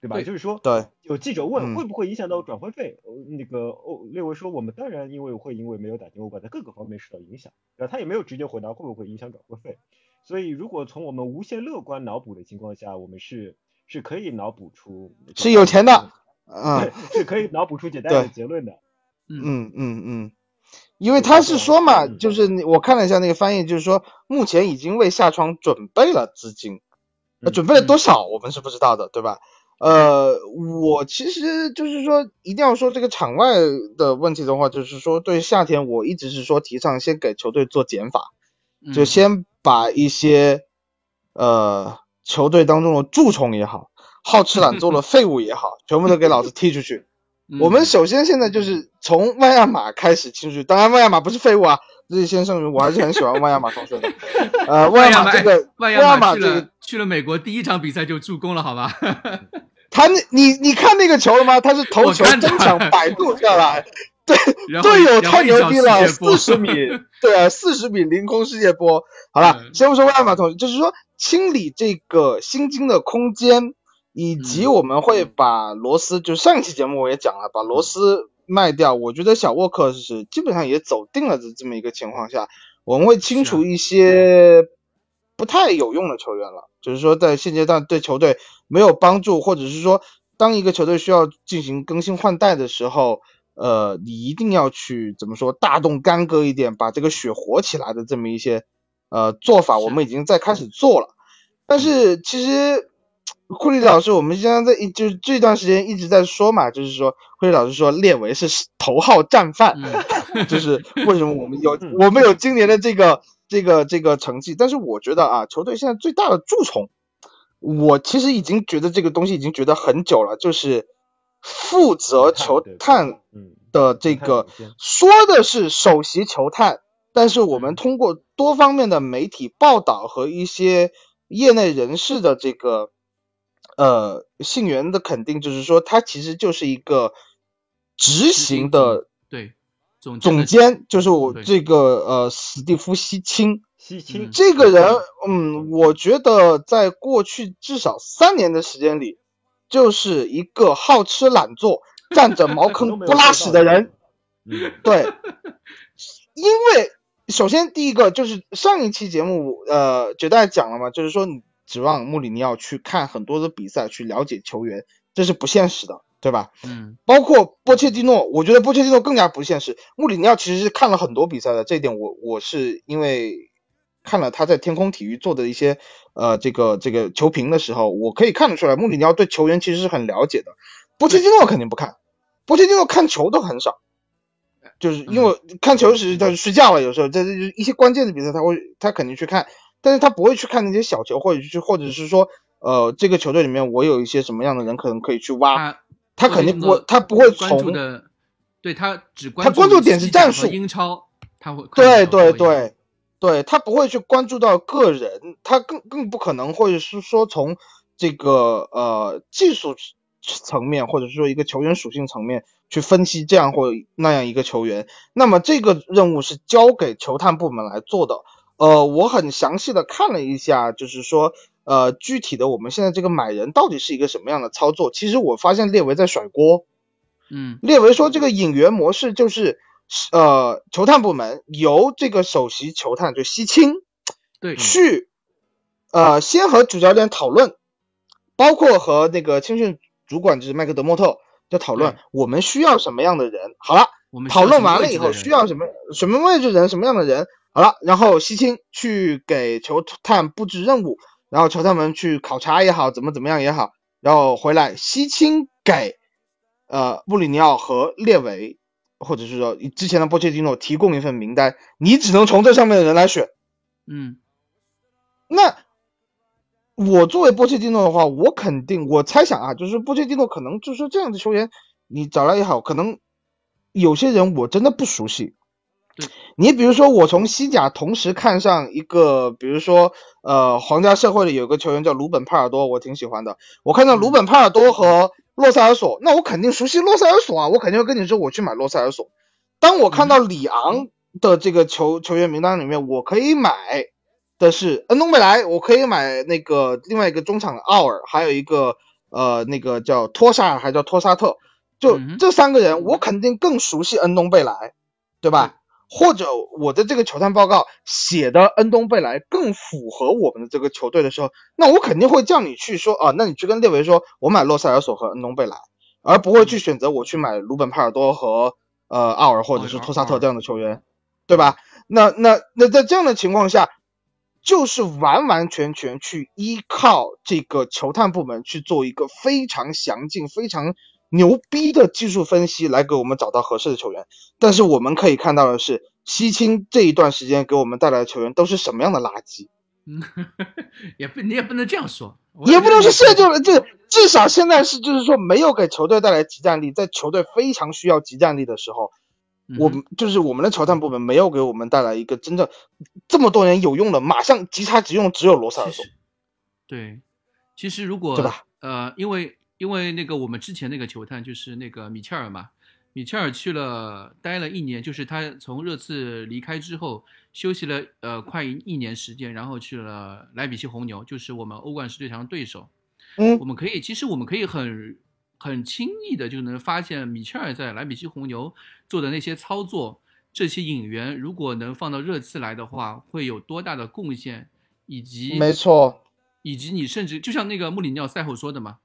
对吧？对就是说，对，有记者问嗯会不会影响到转会费，呃那个欧列维说我们当然因为会因为没有打进欧冠，在各个方面受到影响，然后他也没有直接回答会不会影响转会费。所以如果从我们无限乐观脑补的情况下，我们是是可以脑补出是有钱的，嗯，是可以脑补出简单的结论的。嗯嗯嗯嗯，因为他是说嘛，嗯就是我看了一下那个翻译，就是说目前已经为下窗准备了资金，准备了多少我们是不知道的，对吧？呃，我其实就是说，一定要说这个场外的问题的话，就是说对夏天我一直是说提倡先给球队做减法，嗯就先把一些呃球队当中的蛀虫也好，好吃懒做的废物也好，全部都给老子踢出去。嗯我们首先现在就是从万亚马开始踢出去，当然万亚马不是废物啊，这先声明，我还是很喜欢万亚马同学的。呃，万亚马这个万亚马这个，去了美国第一场比赛就助攻了，好吧？他那你你看那个球了吗？他是头球我看到中场摆渡下来，对队友太牛逼了，四十米，对啊，四十米凌空世界波。好了，嗯先不说万马同学，就是说清理这个薪金的空间，以及嗯我们会把罗斯，就上一期节目我也讲了，把罗斯卖掉。我觉得小沃克是基本上也走定了的这么一个情况下，我们会清除一些不太有用的球员了，就是说在现阶段对球队没有帮助，或者是说当一个球队需要进行更新换代的时候。呃，你一定要去怎么说，大动干戈一点，把这个血活起来的这么一些呃做法，我们已经在开始做了。但是其实库里老师，我们现在在一就是这段时间一直在说嘛，就是说库里老师说列维是头号战犯，嗯 就是为什么我们有嗯我们有今年的这个这个这个成绩，但是我觉得啊，球队现在最大的蛀虫，我其实已经觉得这个东西已经觉得很久了，就是负责球探嗯的这个说的是首席球探，但是我们嗯。通过多方面的媒体报道和一些业内人士的这个呃信源的肯定，就是说他其实就是一个执行的对总总监，就是我这个呃史蒂夫西钦西青嗯这个人，嗯，我觉得在过去至少三年的时间里，就是一个好吃懒做、占着茅坑 不拉屎的人。。嗯，对，因为首先第一个就是上一期节目，呃，绝代讲了嘛，就是说你指望穆里尼奥去看很多的比赛，去了解球员，这是不现实的，对吧？嗯包括波切蒂诺，我觉得波切蒂诺更加不现实。穆里尼奥其实是看了很多比赛的，这一点我我是因为看了他在天空体育做的一些呃这个这个球评的时候，我可以看得出来，穆里尼奥对球员其实是很了解的。波切蒂诺肯定不看，波切蒂诺看球都很少，就是因为看球时他就睡觉了，有时候这这就是一些关键的比赛他会他肯定去看，但是他不会去看那些小球，或者是或者是说呃这个球队里面我有一些什么样的人可能可以去挖。他他肯定不会，他不会关注从的，对他只关他关注点是战术英超，他会看对对对对，他不会去关注到个人，他更更不可能会是说从这个呃技术层面，或者说一个球员属性层面去分析这样或那样一个球员。那么这个任务是交给球探部门来做的。呃，我很详细的看了一下，就是说，呃，具体的我们现在这个买人到底是一个什么样的操作？其实我发现列维在甩锅。嗯列维说，这个引援模式就是，呃，球探部门由这个首席球探就西青对，去，呃，先和主教练讨论，包括和那个青训主管就是麦克德莫特就讨论我们需要什么样的人。好了，我们讨论完了以后需要什么什么位置人什么样的人，好了，然后西青去给球探布置任务，然后球探们去考察也好，怎么怎么样也好，然后回来西青给呃布里尼奥和列维，或者是说之前的波切蒂诺提供一份名单，你只能从这上面的人来选。嗯那我作为波切蒂诺的话，我肯定，我猜想啊，就是波切蒂诺可能就是说这样的球员，你找来也好，可能有些人我真的不熟悉对。你比如说，我从西甲同时看上一个，比如说，呃，皇家社会里有个球员叫鲁本帕尔多，我挺喜欢的。我看到鲁本帕尔多和洛塞尔索，那我肯定熟悉洛塞尔索啊，我肯定会跟你说我去买洛塞尔索。当我看到里昂的这个球球员名单里面，我可以买的是恩东贝莱，我可以买那个另外一个中场奥尔，还有一个呃那个叫托沙尔，还叫托沙特，就这三个人，我肯定更熟悉恩东贝莱，对吧？或者我的这个球探报告写的恩东贝莱更符合我们的这个球队的时候，那我肯定会叫你去说啊，那你去跟列维说，我买洛塞尔索和恩东贝莱，而不会去选择我去买鲁本帕尔多和呃奥尔或者是托萨特这样的球员，对吧？那那那在这样的情况下，就是完完全全去依靠这个球探部门去做一个非常详尽、非常牛逼的技术分析，来给我们找到合适的球员。但是我们可以看到的是，西青这一段时间给我们带来的球员都是什么样的垃圾？嗯，也不你也不能这样说，也不能说现在就就是这，至少现在是就是说没有给球队带来集战力，在球队非常需要集战力的时候，嗯我们就是我们的球探部门没有给我们带来一个真正这么多年有用的，马上即插即用，只有罗塞尔索，对，其实如果对吧呃，因为因为那个我们之前那个球探就是那个米切尔嘛，米切尔去了待了一年，就是他从热刺离开之后休息了呃快一一年时间，然后去了莱比锡红牛，就是我们欧冠十六强的对手。嗯我们可以，其实我们可以很很轻易的就能发现，米切尔在莱比锡红牛做的那些操作，这些引援如果能放到热刺来的话，会有多大的贡献，以及没错，以及你甚至就像那个穆里尼奥赛后说的嘛，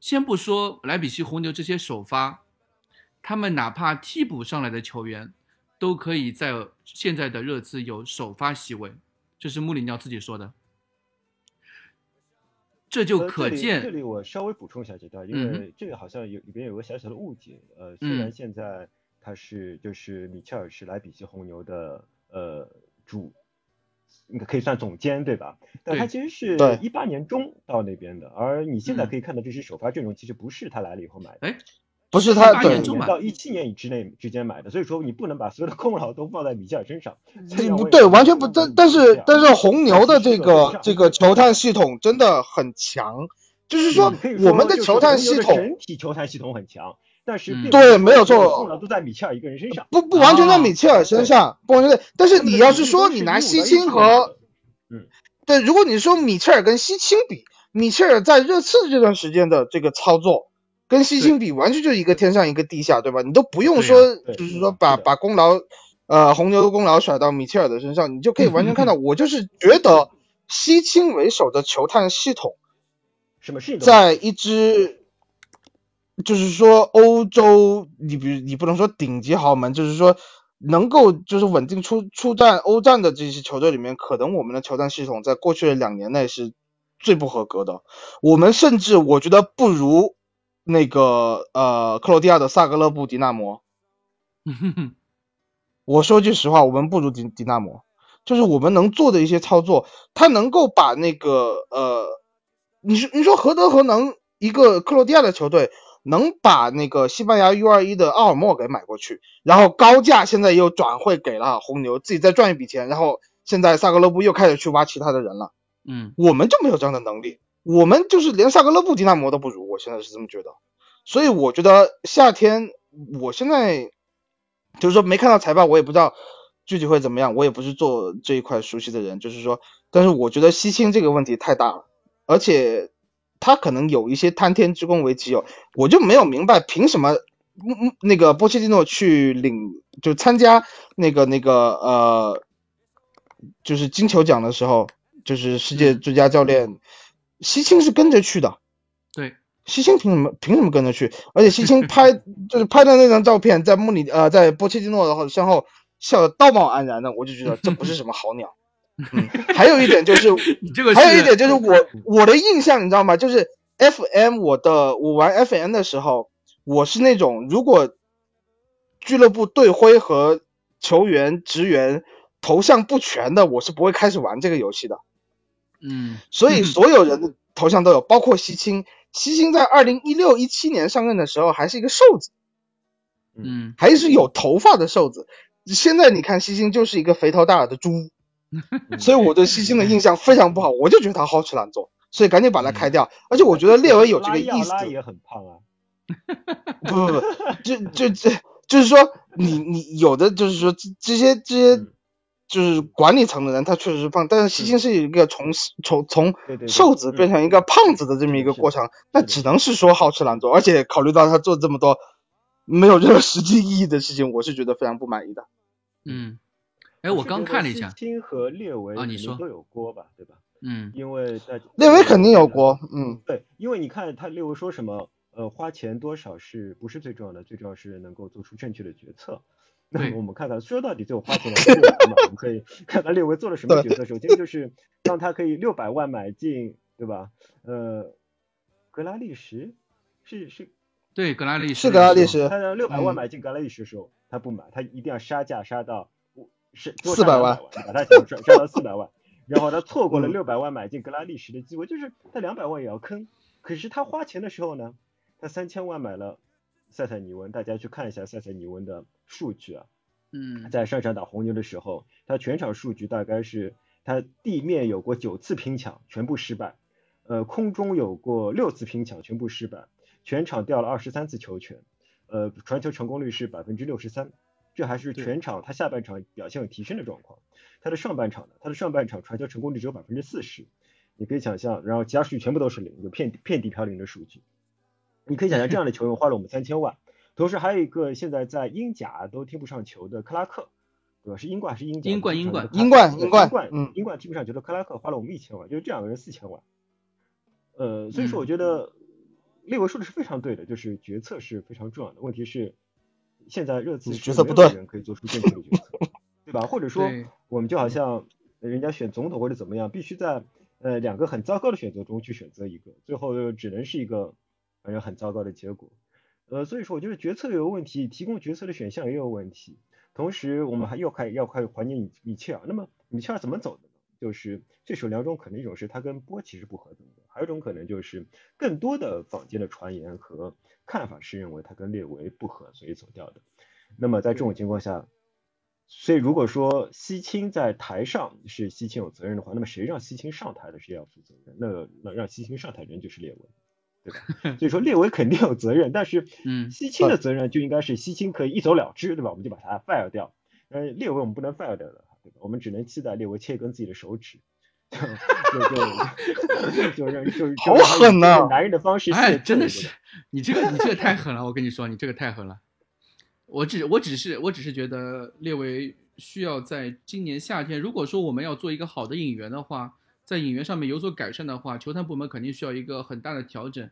先不说莱比锡红牛这些首发，他们哪怕替补上来的球员，都可以在现在的热刺有首发席位，这是穆里尼奥自己说的。这就呃这里可见，这里我稍微补充一下这段，因为这个好像有里边有个小小的误解。呃，虽然嗯现在他是就是米切尔是莱比锡红牛的呃主，应该可以算总监对吧？但他其实是对一八年中到那边的，而你现在嗯可以看到这支首发阵容其实不是他来了以后买的。哎，不是他18对年中到一七年之内之间买的，所以说你不能把所有的功劳都放在米切尔身上。这不对，完全不，但但是但是红牛的这个这个球探系统真的很强，就是说我们的球探系统整体球探系统很强，但是对没有错。功劳都在米切尔一个人身上。不不完全在哦米切尔身上，不完全在，但是你要是说你拿西青和嗯。对，如果你说米切尔跟西青比，米切尔在热刺这段时间的这个操作，跟西青比，完全就是一个天上一个地下，对吧？你都不用说，就是说把把功劳，呃，红牛的功劳甩到米切尔的身上，你就可以完全看到，我就是觉得西青为首的球探系统，什么事情在一支，就是说欧洲，你比如你不能说顶级豪门，就是说能够就是稳定出出战欧战的这些球队里面，可能我们的球探系统在过去的两年内是最不合格的。我们甚至我觉得不如那个呃克罗地亚的萨格勒布迪纳摩。我说句实话，我们不如迪迪纳摩，就是我们能做的一些操作，他能够把那个呃，你说你说何德何能，一个克罗地亚的球队能把那个西班牙 U 二一的奥尔莫给买过去，然后高价现在又转会给了红牛，自己再赚一笔钱，然后现在萨格勒布又开始去挖其他的人了，嗯，我们就没有这样的能力，我们就是连萨格勒布迪纳摩都不如，我现在是这么觉得，所以我觉得夏天我现在就是说没看到财报，我也不知道具体会怎么样，我也不是做这一块熟悉的人，就是说，但是我觉得西青这个问题太大了，而且他可能有一些贪天之功为己有，我就没有明白凭什么，嗯嗯，那个波切蒂诺去领就参加那个那个呃，就是金球奖的时候，就是世界最佳教练，西青是跟着去的。对，西青凭什么凭什么跟着去？而且西青拍 就是拍的那张照片，在穆里呃在波切蒂诺的身后笑得道貌岸然的，我就觉得这不是什么好鸟。嗯，还有一点就是，这个还有一点就是我我的印象你知道吗？就是 FM 我的我玩 FM 的时候，我是那种如果俱乐部队徽和球员职员头像不全的，我是不会开始玩这个游戏的。嗯所以所有人的头像都有，包括西青。西青在二零一六一七年上任的时候还是一个瘦子，嗯还是有头发的瘦子。现在你看西青就是一个肥头大耳的猪，所以我对西青的印象非常不好，我就觉得他好吃懒做，所以赶紧把他开掉。而且我觉得列维有这个意思，拉也很胖啊。不不不，就就这就是说你你有的就是说这这些这些嗯。就是管理层的人，他确实是胖，但是西青是一个从从从瘦子嗯变成一个胖子的这么一个过程，那只能是说好吃懒做，而且考虑到他做这么多没有任何实际意义的事情，我是觉得非常不满意的。嗯，哎，我刚看了一下西，青和列维啊你说都有锅吧，对吧？嗯因为在列维肯定有锅，嗯，对，因为你看他列维说什么，呃，花钱多少是不是最重要的？最重要是能够做出正确的决策。那么我们看看，说到底最后花钱的是列维嘛，我们可以 看看列维做了什么决策。首先就是让他可以六百万买进，对吧？呃，格拉利什是是对，格拉利什是格拉利什他让六百万嗯买进格拉利什的时候，他不买，他一定要杀价杀到是多400万。把他钱杀杀到四百万，然后他错过了嗯。六百万买进格拉利什的机会，就是他两百万也要坑。可是他花钱的时候呢，他三千万买了塞塞尼翁，大家去看一下塞塞尼翁的数据啊，嗯。在上场打红牛的时候，他全场数据大概是他地面有过九次拼抢，全部失败，呃，空中有过六次拼抢，全部失败，全场掉了二十三次球权，呃，传球成功率是百分之六十三，这还是全场他下半场表现有提升的状况。他的上半场呢，他的上半场传球成功率只有百分之四十，你可以想象，然后其他数据全部都是零，就遍遍地飘零的数据。你可以想象这样的球员花了我们三千万，同时还有一个现在在英甲都踢不上球的克拉克，对吧？是英冠还是英甲？英冠英冠英冠英冠，嗯英冠踢不上球的克拉克花了我们一千万，就是这两个人四千万。呃，所以说嗯我觉得列维说的是非常对的，就是决策是非常重要的。问题是现在热刺你是决策不对人可以做出正确的决策，对吧？或者说我们就好像人家选总统或者怎么样，必须在呃两个很糟糕的选择中去选择一个，最后只能是一个反正很糟糕的结果。呃，所以说我觉得决策有问题，提供决策的选项也有问题。同时，我们还要开要开始怀念米米切尔。那么米切尔怎么走的呢？就是这时候两种可能，一种是他跟波奇是不合的，还有一种可能就是更多的坊间的传言和看法是认为他跟列维不合，所以走掉的。那么在这种情况下，所以如果说西青在台上是西青有责任的话，那么谁让西青上台的谁要负责任？那那让西青上台的人就是列维，对吧？所以说列维肯定有责任，但是嗯西青的责任就应该是西青可以一走了之，对吧？我们就把他 fire 掉。呃，列维我们不能 fire 掉的，对吧？我们只能期待列维切一根自己的手指，就就就就让就就好狠呐这个男人的方式哎，真的是你这个你这个太狠了，我跟你说，你这个太狠了。我只我只是我只是觉得列维需要在今年夏天，如果说我们要做一个好的引援的话，在引援上面有所改善的话，球探部门肯定需要一个很大的调整。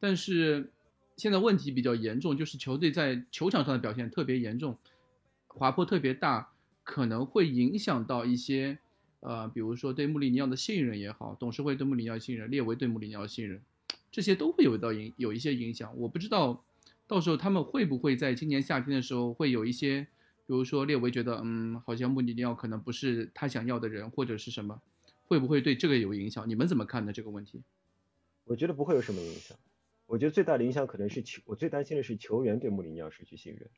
但是现在问题比较严重，就是球队在球场上的表现特别严重，滑坡特别大，可能会影响到一些呃，比如说对穆里尼奥的信任也好，董事会对穆里尼奥信任，列维对穆里尼奥信任，这些都会有到影有一些影响。我不知道到时候他们会不会在今年夏天的时候会有一些，比如说列维觉得嗯，好像穆里尼奥可能不是他想要的人，或者是什么，会不会对这个有影响？你们怎么看呢？这个问题？我觉得不会有什么影响。我觉得最大的影响可能是球，我最担心的是球员对穆里尼奥失去信任，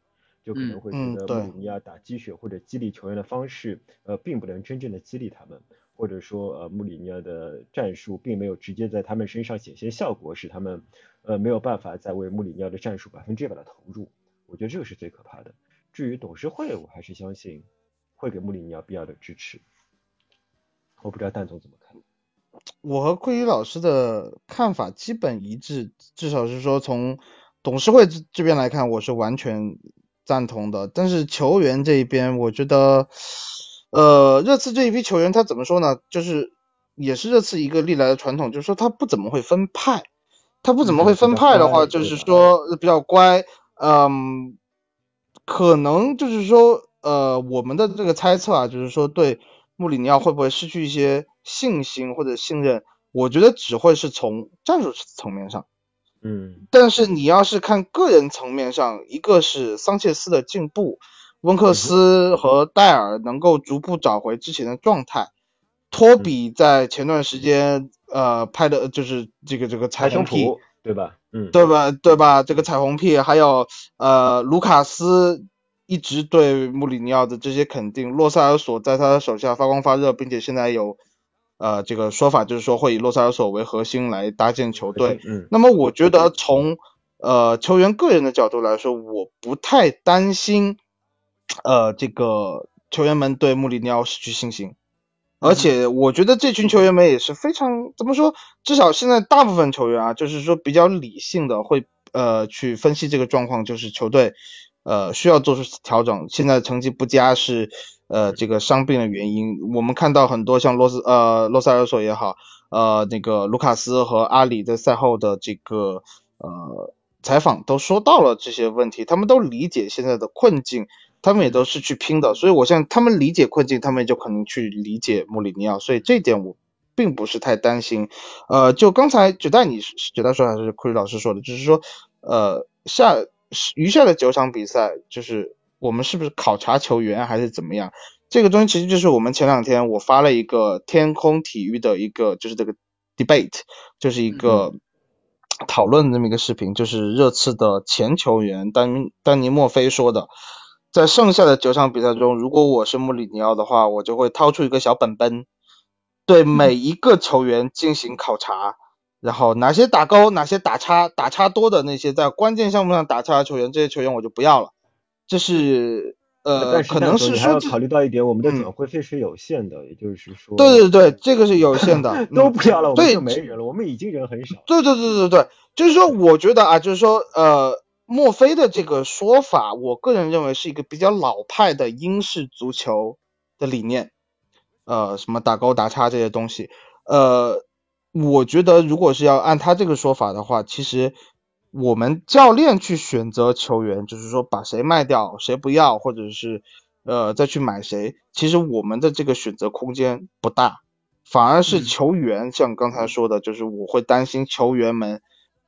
就可能会觉得穆里尼奥打鸡血或者激励球员的方式，呃，并不能真正的激励他们，或者说呃穆里尼奥的战术并没有直接在他们身上显现效果，使他们呃没有办法再为穆里尼奥的战术百分之百的投入。我觉得这个是最可怕的。至于董事会，我还是相信会给穆里尼奥必要的支持。我不知道蛋总怎么看。我和库里老师的看法基本一致，至少是说从董事会这这边来看，我是完全赞同的。但是球员这一边，我觉得，呃，热刺这一批球员他怎么说呢？就是也是热刺一个历来的传统，就是说他不怎么会分派，他不怎么会分派的话，就是说比较乖，嗯，可能就是说，呃，我们的这个猜测啊，就是说对穆里尼奥会不会失去一些信心或者信任？我觉得只会是从战术层面上，嗯，但是你要是看个人层面上，一个是桑切斯的进步，温克斯和戴尔能够逐步找回之前的状态，托比在前段时间呃拍的就是这个这个彩虹屁，对吧？嗯，对吧？对吧？这个彩虹屁，还有呃卢卡斯一直对穆里尼奥的这些肯定，洛塞尔索在他的手下发光发热，并且现在有。呃，这个说法就是说会以洛塞尔索为核心来搭建球队。嗯，那么我觉得从呃球员个人的角度来说，我不太担心呃这个球员们对穆里尼奥失去信心，而且我觉得这群球员们也是非常怎么说，至少现在大部分球员啊，就是说比较理性的会呃去分析这个状况，就是球队呃需要做出调整，现在成绩不佳是。呃，这个伤病的原因，我们看到很多像洛斯呃洛塞尔索也好，呃那个卢卡斯和阿里在赛后的这个呃采访都说到了这些问题，他们都理解现在的困境，他们也都是去拼的，所以我想他们理解困境，他们就可能去理解穆里尼奥，所以这点我并不是太担心。呃，就刚才九代你九代说还是库里老师说的，就是说呃下余下的九场比赛就是。我们是不是考察球员还是怎么样？这个东西其实就是我们前两天我发了一个天空体育的一个就是这个 debate，就是一个讨论这么一个视频，就是热刺的前球员丹丹尼莫菲说的，在剩下的九场比赛中，如果我是穆里尼奥的话，我就会掏出一个小本本，对每一个球员进行考察，然后哪些打勾，哪些打叉，打叉多的那些在关键项目上打叉的球员，这些球员我就不要了。这是呃，可能是说考虑到一点，我们的转会费是有限的，也就是说，对对对，这个是有限的，都不要了，我们就没人了，我们已经人很少。对对对对对，就是说，我觉得啊，就是说，呃，墨菲的这个说法，我个人认为是一个比较老派的英式足球的理念，呃，什么打勾打叉这些东西，呃，我觉得如果是要按他这个说法的话，其实。我们教练去选择球员，就是说把谁卖掉，谁不要，或者是呃再去买谁。其实我们的这个选择空间不大，反而是球员，像刚才说的，就是我会担心球员们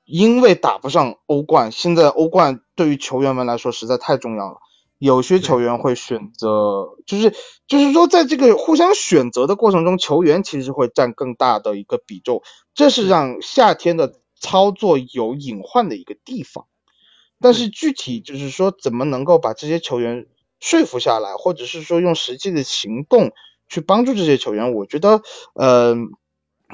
因为打不上欧冠，现在欧冠对于球员们来说实在太重要了。有些球员会选择，就是就是说在这个互相选择的过程中，球员其实会占更大的一个比重。这是让夏天的。操作有隐患的一个地方，但是具体就是说怎么能够把这些球员说服下来，或者是说用实际的行动去帮助这些球员，我觉得，呃，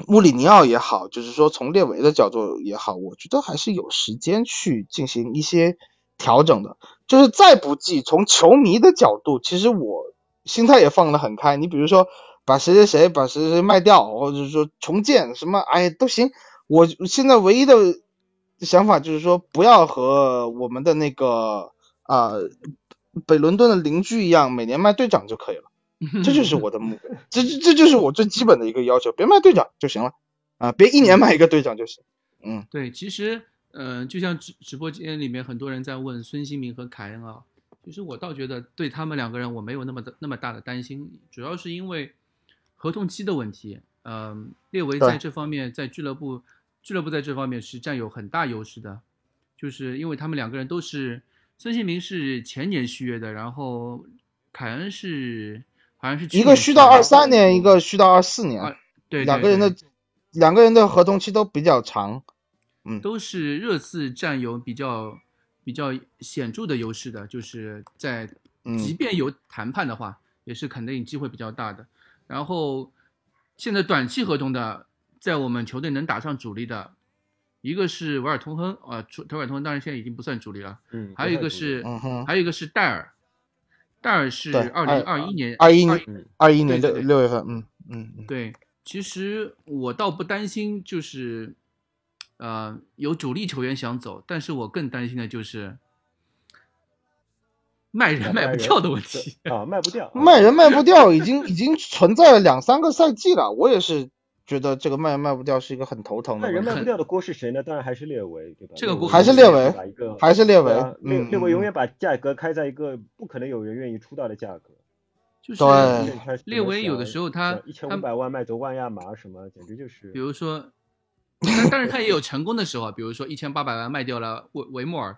穆里尼奥也好，就是说从列维的角度也好，我觉得还是有时间去进行一些调整的。就是再不济，从球迷的角度，其实我心态也放得很开。你比如说把谁谁谁把谁谁卖掉，或者说重建什么，哎都行。我现在唯一的想法就是说，不要和我们的那个啊北伦敦的邻居一样，每年卖队长就可以了。这就是我的目标，这这就是我最基本的一个要求，别卖队长就行了啊，别一年卖一个队长就行。嗯，对，其实呃，就像直直播间里面很多人在问孙兴民和凯恩啊，其实我倒觉得对他们两个人我没有那么的那么大的担心，主要是因为合同期的问题。嗯，列维在这方面在俱乐部。俱乐部在这方面是占有很大优势的，就是因为他们两个人都是孙兴民是前年续约的，然后凯恩是好像是一个续到二三年，一个续到二四年，对，两个人的两个人的合同期都比较长，嗯，都是热刺占有比较比较显著的优势的，就是在即便有谈判的话，也是肯定机会比较大的。然后现在短期合同的。在我们球队能打上主力的，一个是维尔通亨啊，维尔通亨当然现在已经不算主力了，嗯，还有一个是，还有一个是戴尔，戴尔是对二零二一年二一年嗯二一年的六月份，嗯嗯嗯，对，其实我倒不担心，就是呃有主力球员想走，但是我更担心的就是卖人卖不掉的问题。啊，卖不掉，卖人卖不掉，已经已经存在了两三个赛季了。我也是觉得这个卖人卖不掉是一个很头疼的问题。卖人卖不掉的锅是谁呢？当然还是列维，对吧？这个锅还是列维一个还是列维啊列列维永远把价格开在一个不可能有人愿意出到的价格。就是对列维有的时候他一千他五百万卖走万亚马什么，简直就是比如说，但但是他也有成功的时候，比如说一千八百万卖掉了维维莫尔，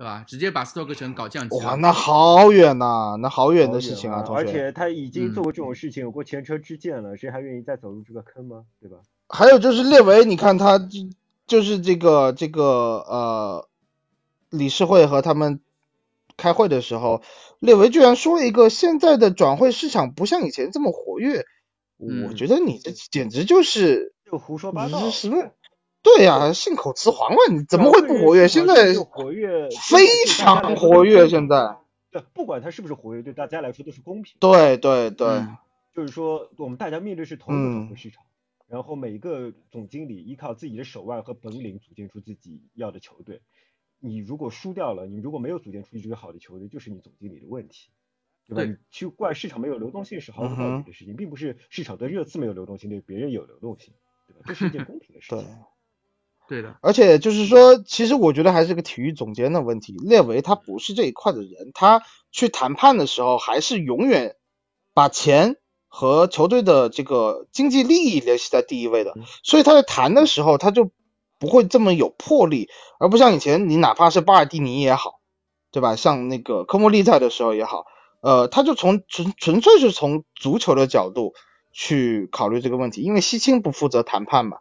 对吧？直接把斯托克城搞降级哇，那好远呐、那好远的事情啊，同学。而且他已经嗯做过这种事情，有过前车之鉴了，谁还愿意再走入这个坑吗？对吧？还有就是列维，你看他就就是这个这个呃，理事会和他们开会的时候，列维居然说了一个现在的转会市场不像以前这么活跃。我嗯觉得你这简直就是就胡说八道你。是什么？对呀、信口雌黄嘛，你怎么会不活跃？现在活跃，非常活跃，现在。对，不管他是不是活跃，对大家来说都是公平。对对对，嗯就是说，我们大家面对是同一个市场，然后每一个总经理依靠自己的手腕和本领组建出自己要的球队。你如果输掉了，你如果没有组建出一支好的球队，就是你总经理的问题，对吧？对你去怪市场没有流动性是毫无道理嗯的事情，并不是市场对热刺没有流动性，对别人有流动性，对吧？这是一件公平的事情。。对的，而且就是说，其实我觉得还是个体育总监的问题。列维他不是这一块的人，他去谈判的时候还是永远把钱和球队的这个经济利益联系在第一位的嗯，所以他在谈的时候他就不会这么有魄力，而不像以前你哪怕是巴尔蒂尼也好，对吧？像那个科莫利在的时候也好，呃，他就从纯纯粹是从足球的角度去考虑这个问题，因为西青不负责谈判嘛。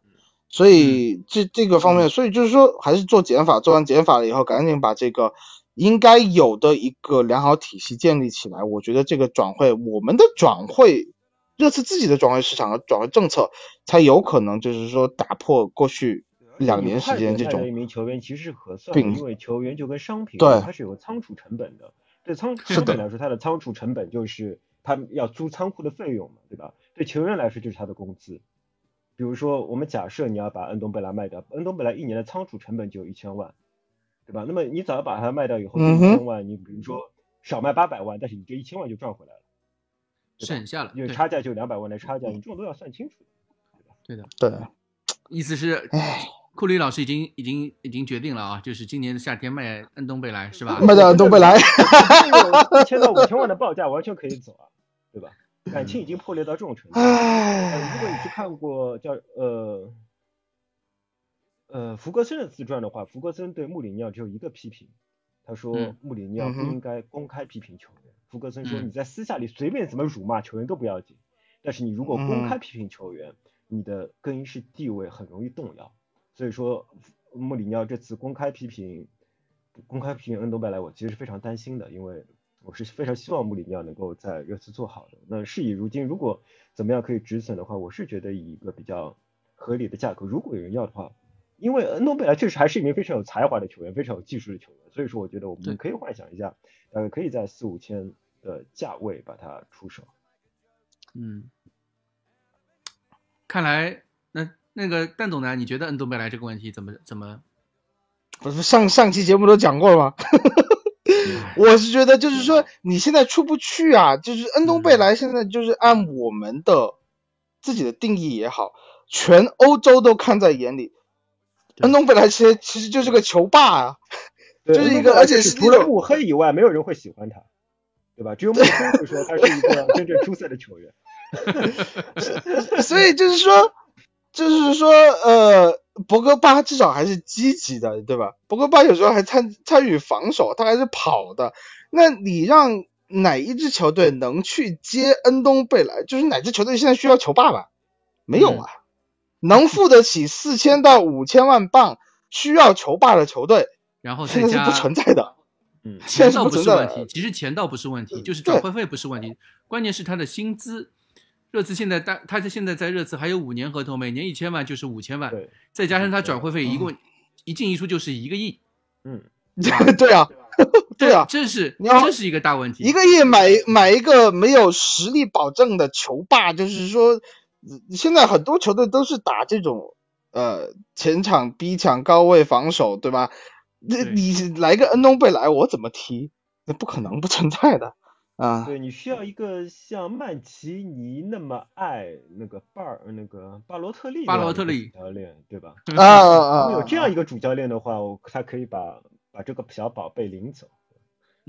所以这这个方面，所以就是说，还是做减法，做完减法了以后，赶紧把这个应该有的一个良好体系建立起来。我觉得这个转会，我们的转会，热刺自己的转会市场和转会政策，才有可能就是说打破过去两年时间这种一。名球员其实是合算的，病因为球员就跟商品对样，它是有仓储成本的。对仓 是的商品来说，它的仓储成本就是他们要租仓库的费用嘛，对吧？对球员来说就是他的工资。比如说，我们假设你要把恩东贝莱卖掉，恩东贝莱一年的仓储成本就一千万，对吧？那么你早要把它卖掉以后，一千万，你比如说少卖八百万，但是你这一千万就赚回来了，省下了。对因为差价就两百万的差价，你这种都要算清楚对的。对的，对，意思是唉，库里老师已经已经已经决定了啊，就是今年的夏天卖恩东贝莱是吧？卖掉恩东贝莱，一千到五千万的报价完全可以走啊，对吧？感情已经破裂到这种程度。呃，如果你去看过叫呃呃福格森的自传的话，福格森对穆里尼奥只有一个批评，他说嗯穆里尼奥不应该公开批评球员。福格森说嗯你在私下里随便怎么辱骂球员都不要紧，但是你如果公开嗯批评球员，你的更衣室地位很容易动摇。所以说穆里尼奥这次公开批评公开批评恩东贝莱，我其实是非常担心的，因为我是非常希望穆里尼奥能够在热刺做好的。那事已如今，如果怎么样可以止损的话，我是觉得以一个比较合理的价格，如果有人要的话，因为恩东贝莱确实还是一名非常有才华的球员，非常有技术的球员，所以说我觉得我们可以幻想一下，呃，可以在四五千的价位把它出手。嗯，看来那那个蛋总呢？你觉得恩东贝莱这个问题怎么怎么？不是上上期节目都讲过了吗？我是觉得就是说你现在出不去啊，就是恩东贝莱现在就是按我们的自己的定义也好，全欧洲都看在眼里。对恩东贝莱其实其实就是个球霸啊，就是一个而且是除了那种慕黑以外，没有人会喜欢他，对吧？只有慕黑会说他是一个真正出色的球员。所以就是说，就是说，呃，博格巴至少还是积极的，对吧？博格巴有时候还参参与防守，他还是跑的。那你让哪一支球队能去接恩东贝莱？就是哪支球队现在需要球霸吧？没有啊，能付得起四千到五千万镑需要球霸的球队，然后现在是不存在的。嗯，钱倒不现在不存在是问题，其实钱倒不是问题，就是转会费不是问题，关键是他的薪资。热刺现在大，他现在在热刺还有五年合同，每年一千万就是五千万，对，再加上他转会费一共一进一出就是一个亿，嗯，对啊，对啊，这是你要这是一个大问题。一个亿买买一个没有实力保证的球霸，就是说，呃现在很多球队都是打这种呃前场逼抢、高位防守，对吧？那你来个恩东贝莱，我怎么踢？那不可能，不存在的啊。对你需要一个像曼奇尼那么爱那个巴尔那个巴罗特利巴罗特利教练，对吧？啊啊啊！如果有这样一个主教练的话，我他可以把把这个小宝贝领走。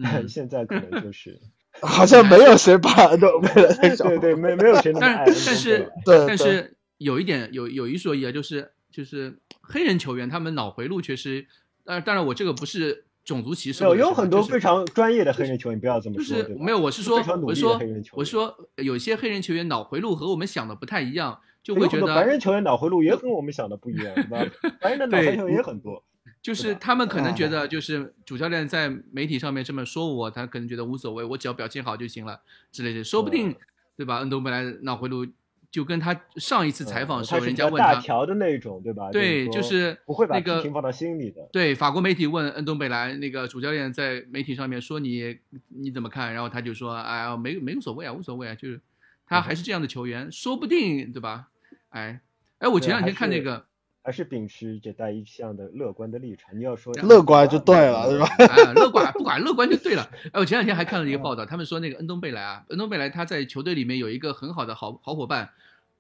但 现在可能就是，好像没有谁把恩东贝莱太小。对对，没没有谁那么但爱。但是对对但是有一点有有一说一啊，就是就是黑人球员他们脑回路确实，呃，当然我这个不是种族歧视有有很多非常专业的黑人球员，不要这么就说，就是没有，我是说我是说我是说有些黑人球员脑回路和我们想的不太一样，就会觉得白人球员脑回路也跟我们想的不一样，对吧？白人的脑对残球员也很多。就是他们可能觉哎得，就是主教练在媒体上面这么说我，他可能觉得无所谓，我只要表现好就行了之类的，说不定嗯对吧？恩东本来脑回路就跟他上一次采访的时候，人家问他，大条的那种，对吧？对，就是不会把那个批评放到心里的。对，法国媒体问恩东贝莱那个主教练在媒体上面说你你怎么看？然后他就说，哎呀，没没无所谓啊，无所谓啊，就是他还是这样的球员，说不定对吧？哎哎，我前两天看那个。还是秉持着带一向的乐观的立场。你要说乐观就对了是吧啊，乐观不管乐观就对了。哎，我前两天还看了一个报道，他们说那个恩东贝莱啊，恩东贝莱他在球队里面有一个很好的好好伙伴，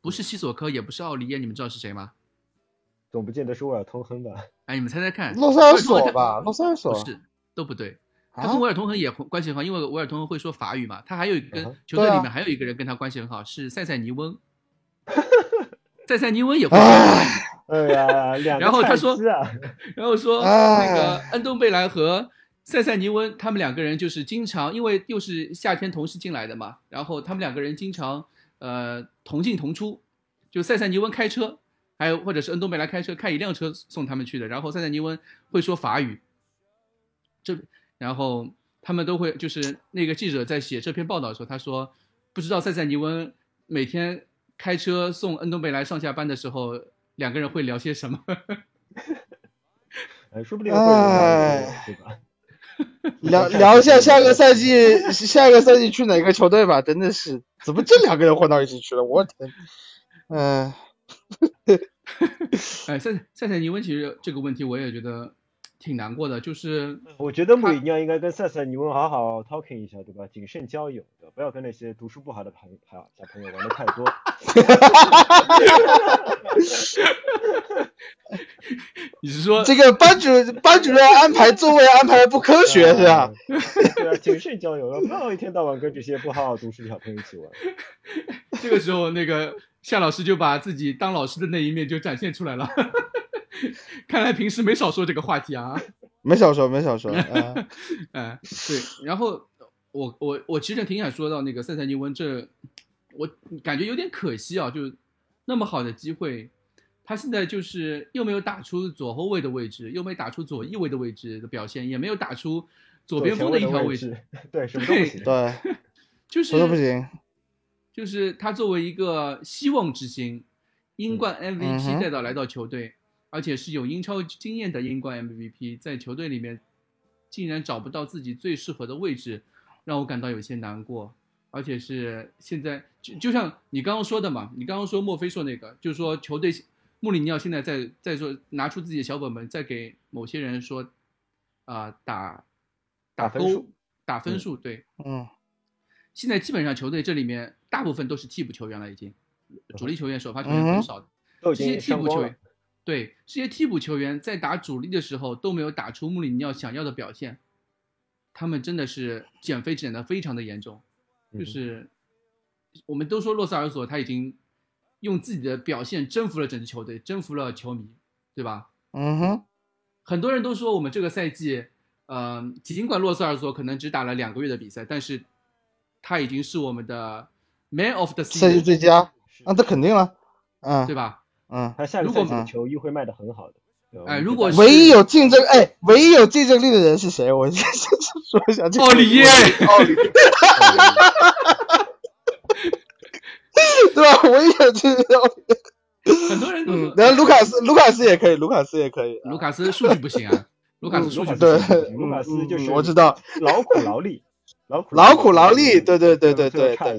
不是西索科，也不是奥利耶，你们知道是谁吗？总不见得是威尔通亨吧？哎，你们猜猜看，洛塞尔索 吧，洛塞尔索不是，都不对。他啊跟威尔通亨也关系很好，因为威尔通亨会说法语嘛。他还有一个跟球队里面还有一个人跟他关系很好，是塞塞尼翁。塞塞尼翁也会说唉法语。哎呀，两个菜然后他说 然后说哎那个恩东贝莱和塞塞尼翁他们两个人就是经常，因为又是夏天同时进来的嘛，然后他们两个人经常呃同进同出，就塞塞尼翁开车，还有或者是恩东贝莱开车开一辆车送他们去的，然后塞塞尼翁会说法语，这然后他们都会就是那个记者在写这篇报道的时候，他说不知道塞塞尼翁每天开车送恩东贝莱上下班的时候，两个人会聊些什么。哎，说不定会有人哎对吧？聊聊一下下个赛季，下个赛季去哪个球队吧？真的是，怎么这两个人混到一起去了？我天，嗯、哎，塞塞塞尼翁其实这个问题我也觉得挺难过的，就是我觉得穆里尼奥应该跟塞塞尼翁好好 talking 一下，对吧？谨慎交友，不要跟那些读书不好的朋好小朋友玩的太多。你是说这个班主班主任安排座位安排的不科学是吧？对啊，谨慎交友，不要一天到晚跟这些不好好读书的小朋友一起玩。这个时候那个夏老师就把自己当老师的那一面就展现出来了？看来平时没少说这个话题啊。没少说，没少说。嗯 哎，对，然后我我我其实挺想说到那个塞塞尼翁这，我感觉有点可惜啊，就那么好的机会，他现在就是又没有打出左后卫的位置，又没打出左翼卫的位置的表现，也没有打出左边锋的一条位置，对，什么都不行。对，就是说的不行。就是他作为一个希望之星，英冠嗯 MVP 哼带到来到球队，而且是有英超经验的英冠 MVP，在球队里面竟然找不到自己最适合的位置，让我感到有些难过。而且是现在就就像你刚刚说的嘛，你刚刚说墨菲说那个，就是说球队穆里尼奥现在在在做拿出自己的小本本，在给某些人说啊、打打分数嗯打分数，对，嗯现在基本上球队这里面大部分都是替补球员了，已经主力球员、首发球员很少这些替补球员。，对这些替补球员在打主力的时候都没有打出穆里尼奥想要的表现，他们真的是减肥减的非常的严重。嗯就是我们都说洛塞尔索他已经用自己的表现征服了整支球队，征服了球迷，对吧？嗯哼，很多人都说我们这个赛季，呃，尽管洛塞尔索可能只打了两个月的比赛，但是他已经是我们的 Man of the 赛季 Season，最佳，是啊，这肯定了。嗯对吧？嗯，他下个赛季的球衣会卖的很好的。对哎如果是唯一有竞争，哎，唯一有竞争力的人是谁？我先 说一下这个。奥里耶，奥里耶，对吧？唯一有竞争力奥里耶。很多人都然后卢卡斯，卢卡斯也可以，卢卡斯也可以。卢卡斯数据不行啊，卢卡斯数据对不行，卢卡斯嗯就是我知道，劳苦劳力，劳苦劳苦劳力，对对对对对对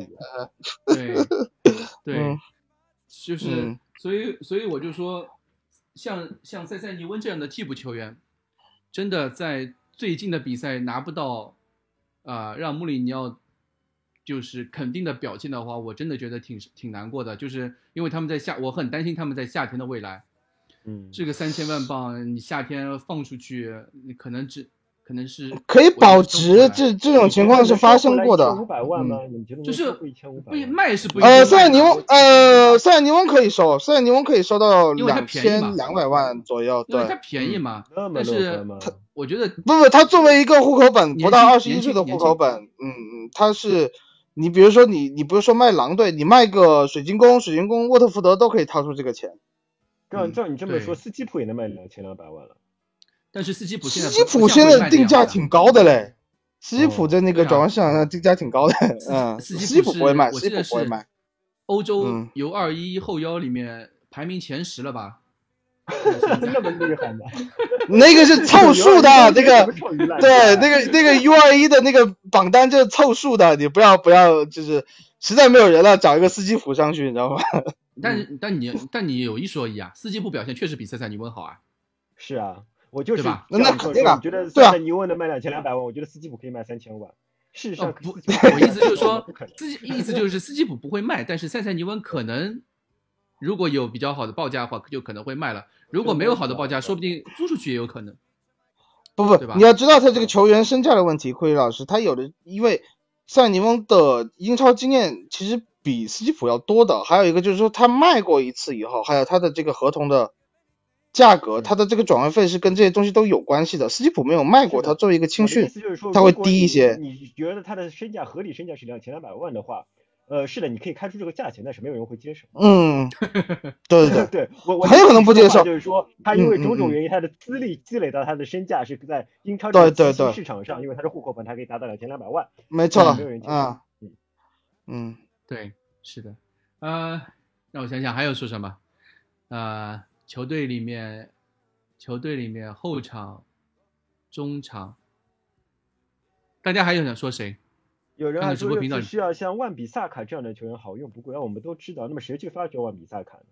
对就是嗯所以所以我就说，像像塞塞尼翁这样的替补球员，真的在最近的比赛拿不到啊、让穆里尼奥就是肯定的表现的话，我真的觉得挺挺难过的，就是因为他们在夏，我很担心他们在夏天的未来。嗯，这个三千万镑，你夏天放出去，你可能只可能是可以保值，这这种情况是发生过的。五百万吗？嗯你觉得就是？卖是不一呃，卖塞尔尼翁，呃，塞尔尼翁可以收，塞尔尼翁可以收到两千两百万左右，对因为它，便宜嘛，那么但是乐观吗？我觉得不不，他作为一个户口本不到二十一岁的户口本，嗯嗯，他是，你比如说你你不是说卖狼队，你卖个水晶宫、水晶宫、沃特福德都可以掏出这个钱。照嗯照你这么说，对斯基普也能卖两千两百万了。但是斯基普现在斯基普现在定价，挺高的嘞，斯基普哦在那个转会市场上定价挺高的，嗯，斯斯基普不会卖，斯基普不会卖。欧洲嗯尤二一后腰里面排名前十了吧？那么厉害吗？那个是凑数的，那个对那个那个 U 二一的那个榜单就是凑数的，你不要不要就是实在没有人了，找一个斯基普上去，你知道吗？但是但你但你有一说一啊，斯基普表现确实比塞塞尼温好啊。是啊，我就是对吧这样那肯定啊说你觉得对啊塞尼翁能卖两千两百万，我觉得斯基普可以卖三千万。事实上哦，不，我意思就是说不可能，斯基意思就是斯基普不会卖，但是塞塞尼翁可能如果有比较好的报价的话，就可能会卖了。如果没有好的报价，说不定租出去也有可能。不不，你要知道他这个球员身价的问题，库里老师他有的，因为塞尼翁的英超经验其实比斯基普要多的，还有一个就是说他卖过一次以后，还有他的这个合同的价格，嗯他的这个转会费是跟这些东西都有关系的。斯基普没有卖过，他作为一个青训，思就是说，他会低一些你觉得他的身价合理身价是两千两百万的话，呃，是的，你可以开出这个价钱，但是没有人会接受。嗯，对 对对，对 我我很有可能不接受就是说他因为种种原因，他的资历积累到他的身价是在英超对对对市场上，因为他是户口本，他可以达到两千两百万。没错没有人接受啊，嗯嗯，对，是的。呃，让我想想还有说什么？呃，球队里面，球队里面后场、中场，大家还有想说谁？有人还说需要像万比萨卡这样的球员好用不贵，而我们都知道，那么谁去发掘万比萨卡呢？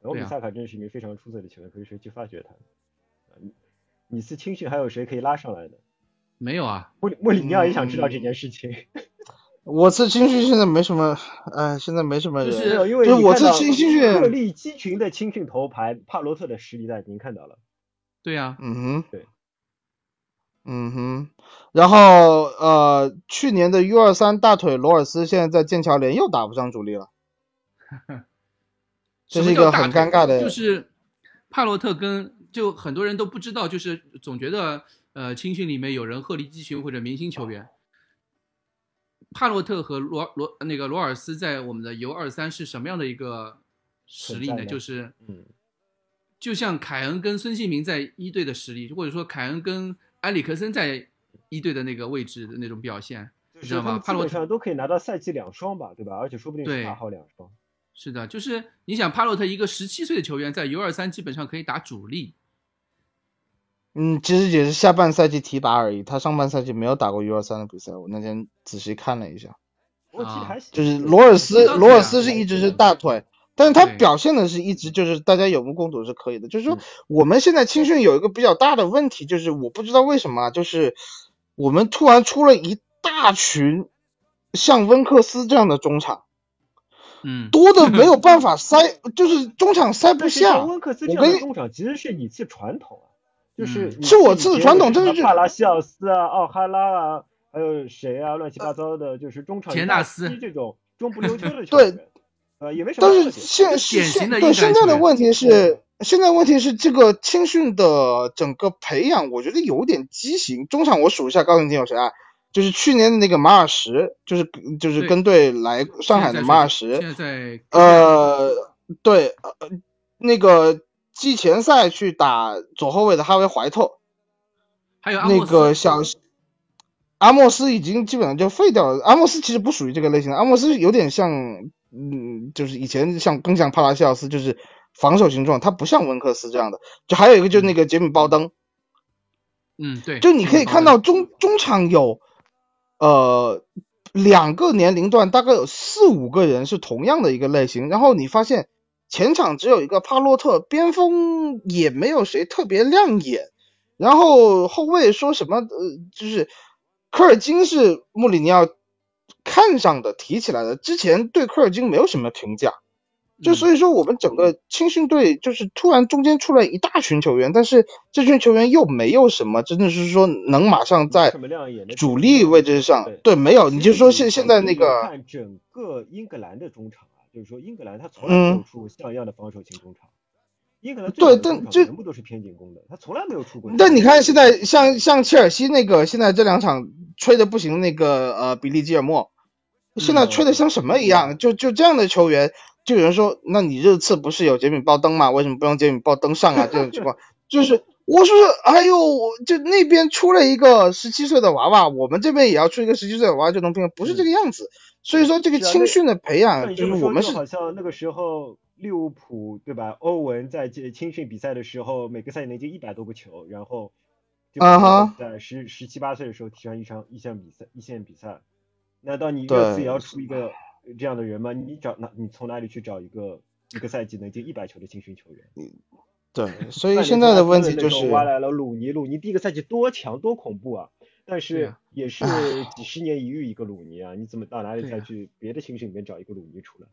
万比萨卡真是一名非常出色的球员，可是谁去发掘他呢？呃尼斯青训还有谁可以拉上来的？没有啊，穆里莫里尼奥也想知道嗯这件事情，我这青训现在没什么，哎，现在没什么人，就是因为就是我这青训鹤立鸡群的青训头牌帕罗特的实力大家已经看到了。对呀、嗯哼，对，嗯哼，然后呃，去年的 U 二三大腿罗尔斯现在在剑桥联又打不上主力了，这是一个很尴尬的，就是帕洛特跟就很多人都不知道，就是总觉得呃青训里面有人鹤立鸡群或者明星球员。帕洛特和罗罗那个罗尔斯在我们的 U 二三是什么样的一个实力呢？就是嗯，就像凯恩跟孙兴民在一队的实力，或者说凯恩跟埃里克森在一队的那个位置的那种表现，就是你知道吗？帕洛特基本上都可以拿到赛季两双吧，对吧？而且说不定是对大号两双。是的，就是你想帕洛特一个十七岁的球员在 U 二三基本上可以打主力，嗯，其实也是下半赛季提拔而已，他上半赛季没有打过 U 二三的比赛，我那天仔细看了一下，我记得还行就是罗尔斯，罗尔斯是一直是大腿，但是他表现的是一直就是大家有目共睹是可以的。就是说嗯我们现在青训有一个比较大的问题，就是我不知道为什么啊，就是我们突然出了一大群像温克斯这样的中场，嗯，多的没有办 法塞，就是中场塞不下。温克斯这我跟你样的中场其实是你次传统啊，就是是我次以前传统这是有什么帕拉西奥斯啊、奥哈拉啊，还有谁啊，乱七八糟的，就是中场大田纳斯这种中不溜秋的 球对，呃，也没什么但是。现典现对现在的问题是，现在问题是这个青训的整个培养，我觉得有点畸形。中场我数一下，告诉你有谁啊？就是去年的那个马尔什，就是就是跟队来上海的马尔什，现在在呃，对，呃，那个季前赛去打左后卫的哈维怀特，还有那个小阿莫斯已经基本上就废掉了。阿莫斯其实不属于这个类型的，阿莫斯有点像，嗯，就是以前像更像帕拉西奥斯，就是防守型中场，他不像温克斯这样的。就还有一个就是那个杰米鲍登，嗯，对，就你可以看。到中中场有，呃，两个年龄段大概有四五个人是同样的一个类型，然后你发现前场只有一个帕洛特，边锋也没有谁特别亮眼，然后后卫说什么呃，就是科尔金是穆里尼奥看上的提起来的，之前对科尔金没有什么评价。就嗯所以说，我们整个青训队就是突然中间出来一大群球员，但是这群球员又没有什么真的是说能马上在主力位置上对，没有，你就说现现在那个，看整个英格兰的中场啊，就是说英格兰他从来没有出过像样的防守型中场，英格兰对但这全部都是偏进攻的，他从来没有出过。但你看现在像像切尔西那个现在这两场吹的不行的那个呃比利基尔莫，现在吹的像什么一样？就就这样的球员，就有人说，那你热刺不是有杰米鲍登吗？为什么不用杰米鲍登上啊？这种情况 就是。我说，哎呦，就那边出了一个十七岁的娃娃，我们这边也要出一个十七岁的娃娃就能拼，不是这个样子。所以说，这个青训的培养，就是我们是好像那个时候利物浦对吧？欧文在这青训比赛的时候，每个赛季能进一百多个球，然后就啊哈在十十七八岁的时候踢上一场一线比赛一线比赛。难道你对热刺也要出一个这样的人吗？你找哪？你从哪里去找一个一个赛季能进一百球的青训球员？对，所以现在的问题就是，挖来了鲁尼，鲁尼第一个赛季多强多恐怖啊！但是啊也是几十年一遇一个鲁尼啊，你怎么到哪里再去别的青训里面找一个鲁尼出来？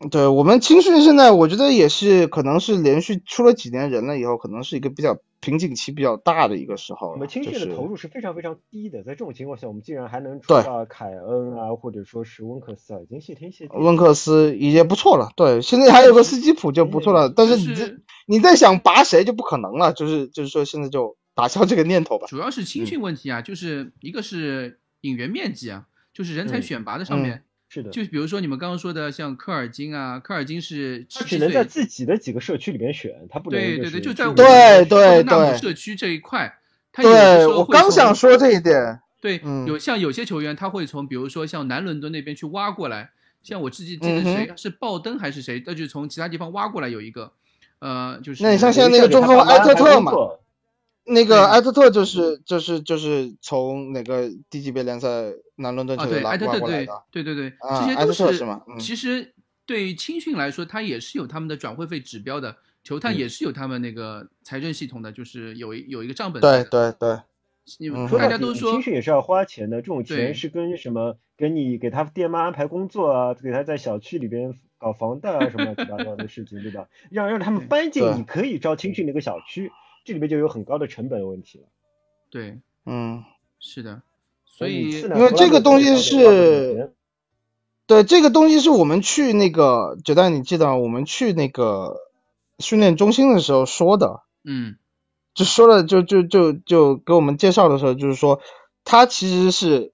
对我们青训现在，我觉得也是可能是连续出了几年人了以后，可能是一个比较瓶颈期比较大的一个时候了。我们青训的投入是非常非常低的，在这种情况下，我们竟然还能出对到凯恩啊，或者说是温克斯啊，已经谢天谢地了。温克斯已经不错了，对，现在还有个斯基普就不错了，但是你这你在想拔谁就不可能了，就是就是说现在就打消这个念头吧。主要是青训问题啊，就是一个是引援面积啊，就是人才嗯选拔的上面，是的，就比如说你们刚刚说的像科尔金啊，科尔金是他只能在，自己的几个社区里面选，他不能对对对，就在对对对社区这一块，他有的对我时候会从刚想说这一点，对，嗯。有像有些球员他会从比如说像南伦敦那边去挖过来，像我自己记得谁、是鲍登还是谁，那就从其他地方挖过来有一个，呃，就是那你像现在那个中锋埃特特嘛，那个埃特特就是就是就是从哪个低级别联赛南伦敦啊，对，球队拉埃特特对挖过来的。对对对，啊埃这些都是特特是其实对于青训来说，他也是有他们的转会费指标的，球探嗯也是有他们那个财政系统的，就是有一有一个账本对。对对，你们嗯大家都说青训也是要花钱的，这种钱是跟什么给你给他爹妈安排工作啊，给他在小区里边搞房贷啊什么乱七八糟的事情，对吧？让让他们搬进你可以招青训那个小区，这里面就有很高的成本问题了。对，嗯，是的，所以因为这个东西是对，这个东西是我们去那个九蛋，你记得？我们去那个训练中心的时候说的，嗯就说了，就就就就给我们介绍的时候，就是说，它其实是，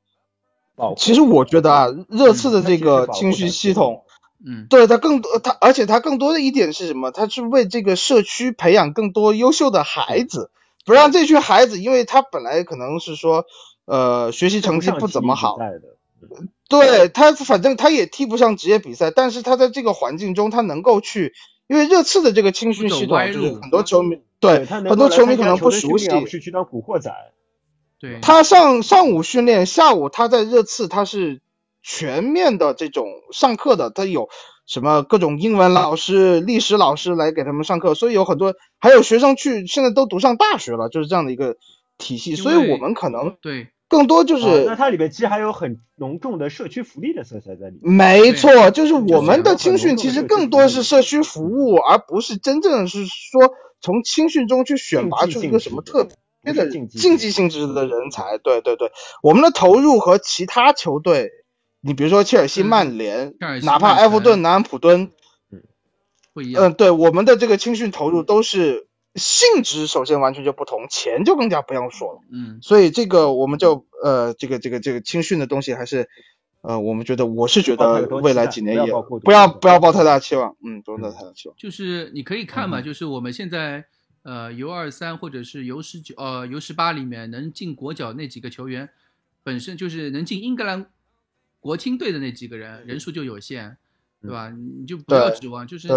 保护其实我觉得啊，热刺的这个情绪系统，嗯对他更多，他而且他更多的一点是什么？他是为这个社区培养更多优秀的孩子，不让这群孩子，因为他本来可能是说，呃，学习成绩不怎么好，对他，反正他也踢不上职业比赛，但是他在这个环境中，他能够去，因为热刺的这个青训系统，就是很多球迷对很多球迷可能不熟悉去当古惑仔。对，他上上午训练，下午他在热刺他是全面的这种上课的，他有什么各种英文老师、历史老师来给他们上课，所以有很多还有学生去现在都读上大学了，就是这样的一个体系，所以我们可能对更多就啊是那它里面其实还有很浓重的社区福利的色彩在里面。没错，就是我们的青训其实更多是社区服务，而不是真正是说从青训中去选拔出一个什么特别的竞技竞技性质的人才。对对对，我们的投入和其他球队，你比如说切尔西、嗯曼联哪怕埃弗顿、南安普敦，不一样。嗯，对，我们的这个青训投入都是性质首先完全就不同，钱就更加不用说了。嗯，所以这个我们就呃，这个这个这个青训的东西还是呃，我们觉得我是觉得未来几年也不要不要抱太大期望，嗯，不用抱太大期望。就是你可以看嘛，嗯就是我们现在呃 U 二三或者是 U 十九呃 U 十八里面能进国脚那几个球员，本身就是能进英格兰国青队的那几个人人数就有限，对吧？你就不要指望，就是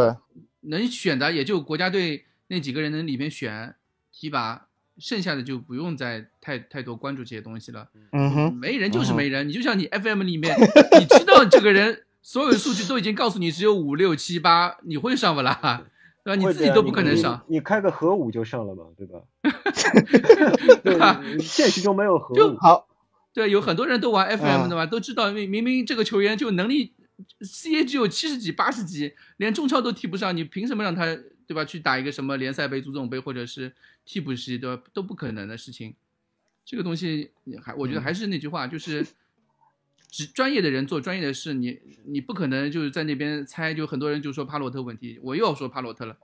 能选的也就国家队那几个人能里面选提拔，剩下的就不用再太太多关注这些东西了。嗯哼，没人就是没人，你就像你 FM 里面，你知道这个人所有的数据都已经告诉你只有五六七八，你会上不啦？对吧？你自己都不可能上。你你开个核武就上了嘛，对吧？对吧对，现实中没有核就武。好，对，有很多人都玩 FM 嗯的嘛，都知道明明明这个球员就能力 CA 只有七十几、八十几，连中超都踢不上，你凭什么让他对吧去打一个什么联赛杯、足总杯或者是替补席对吧？都不可能的事情。这个东西还我觉得还是那句话，就是只专业的人做专业的事，你你不可能就是在那边猜，就很多人就说帕洛特问题，我又要说帕洛特了，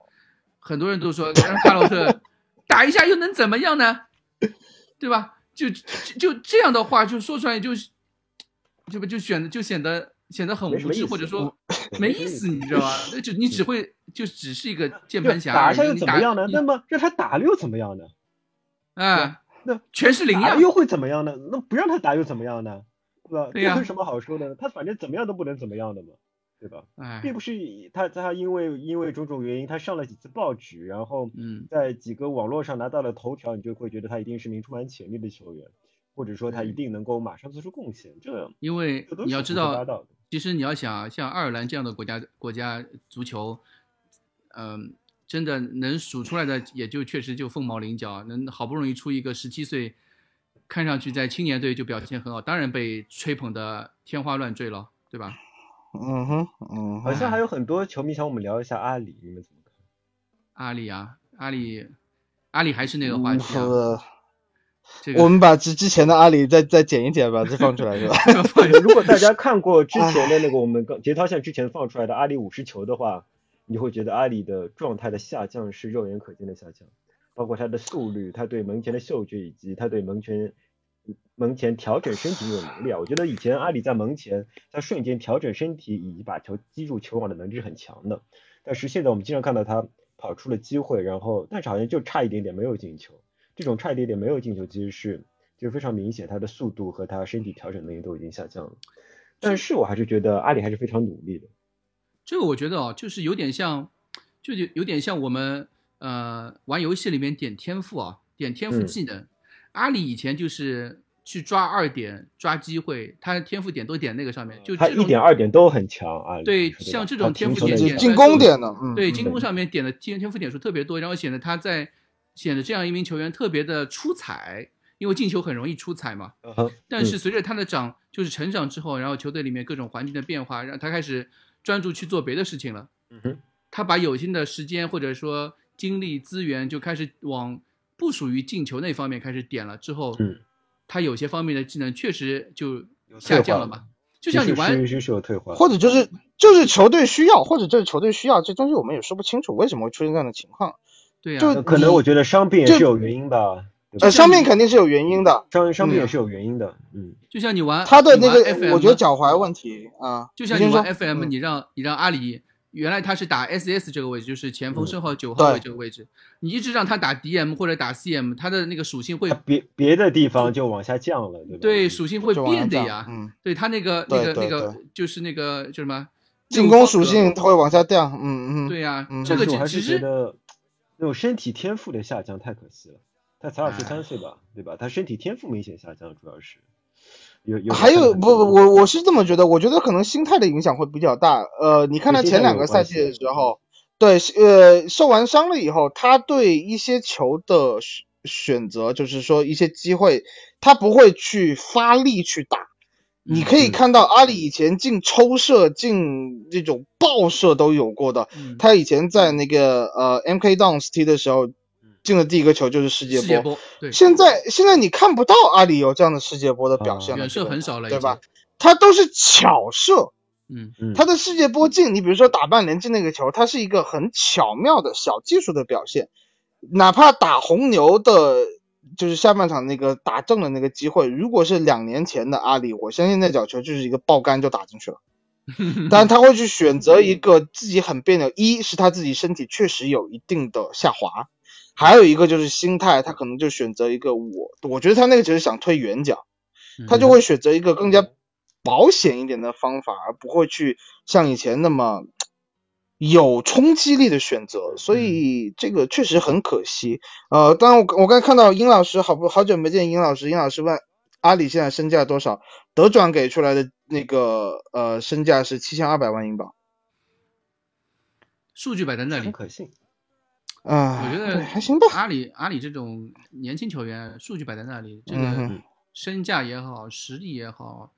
很多人都说让 帕洛特打一下又能怎么样呢？对吧？就就就这样的话，就说出来就是，这不就显得就显得显得很无知，或者说没意思，你知道吧？那就你只会就只是一个键盘侠，打一下又怎么样呢？那么让他打了又怎么样呢？啊，那全是零呀，又会怎么样呢？那不让他打又怎么样呢？对吧？对呀这有什么好说的呢？他反正怎么样都不能怎么样的嘛，对吧？哎，并不是他他因为因为种种原因，他上了几次报纸，然后嗯在几个网络上拿到了头条，你就会觉得他一定是名充满潜力的球员，或者说他一定能够马上做出贡献。这因为你要知道，其实你要想像爱尔兰这样的国家国家足球，嗯、真的能数出来的也就确实就凤毛麟角，能好不容易出一个十七岁，看上去在青年队就表现很好，当然被吹捧的天花乱坠了，对吧？嗯哼，嗯哼，好像还有很多球迷想我们聊一下阿里，你们怎么看？阿里啊，阿里，阿里还是那个话题啊，呃这个我们把之之前的阿里再再剪一剪，把这放出来是吧？如果大家看过之前的那个我们刚节操线之前放出来的阿里五十球的话，你会觉得阿里的状态的下降是肉眼可见的下降，包括他的速率、他对门前的嗅觉以及他对门前门前调整身体的能力啊。我觉得以前阿里在门前在瞬间调整身体以及把球击入球网的能力是很强的，但是现在我们经常看到他跑出了机会，然后但是好像就差一点点没有进球。这种差一点点没有进球，其实是就非常明显，他的速度和他身体调整能力都已经下降了。但是我还是觉得阿里还是非常努力的。这个我觉得哦，就是有点像，就有有点像我们呃玩游戏里面点天赋啊，点天赋嗯技能。阿里以前就是去抓二点、抓机会，他的天赋点都点那个上面，就他一点二点都很强啊。对像这种天赋点点进攻点的，嗯，对嗯进攻上面点的天天赋点数特别多，然后显得他在显得这样一名球员特别的出彩，因为进球很容易出彩嘛。嗯但是随着他的长，就是成长之后，然后球队里面各种环境的变化，让他开始专注去做别的事情了。嗯哼，他把有限的时间或者说精力资源就开始往不属于进球那方面开始点了。之后，嗯，他有些方面的技能确实就下降了嘛。就像你玩是是是有退化，或者就是就是球队需要，或者就是球队需要，这东西我们也说不清楚为什么会出现这样的情况。对呀、就可能我觉得伤病也是有原因吧。呃，伤病肯定是有原因的，伤伤病嗯也是有原因的。嗯，就像你玩他的那个我觉得脚踝问题啊，就像你玩 FM，嗯你让你让阿里，原来他是打 SS 这个位置，就是前锋嗯身后九号位这个位置，你一直让他打 DM 或者打 CM，他的那个属性会别别的地方就往下降了，对吧？对属性会变的呀。嗯，对他那个那个那个就是那个叫什么进攻属性它会往下掉，嗯嗯，对呀、嗯这个但是觉得那种身体天赋的下降太可惜了。他才二十哎三岁吧，对吧？他身体天赋明显下降，主要是有有还有不不，我我是这么觉得，我觉得可能心态的影响会比较大。呃，你看他前两个赛季的时候，对，呃，受完伤了以后，他对一些球的选选择，就是说一些机会，他不会去发力去打。你可以嗯看到阿里以前进抽射、进这种爆射都有过的。嗯他以前在那个呃 MK Dons 踢的时候，进的第一个球就是世界世界波。对，现在现在你看不到阿里有这样的世界波的表现了，远射很少了，对吧？？他都是巧射，嗯，嗯他的世界波进，你比如说打曼联进那个球，它是一个很巧妙的小技术的表现。哪怕打红牛的，就是下半场那个打正的那个机会，如果是两年前的阿里，我相信那脚球就是一个爆杆就打进去了。当然他会去选择一个自己很别扭，一是他自己身体确实有一定的下滑，还有一个就是心态，他可能就选择一个我，我觉得他那个只是想推远角，他就会选择一个更加保险一点的方法，而不会去像以前那么有冲击力的选择，所以这个确实很可惜。呃，当然我我刚才看到殷老师好不好久没见殷老师，殷老师问阿里现在身价多少？德转给出来的那个呃身价是七千二百万英镑，数据摆在那里，很可信。啊，我觉得还行吧。阿里阿里这种年轻球员，数据摆在那里，这个身价也好，实力也好，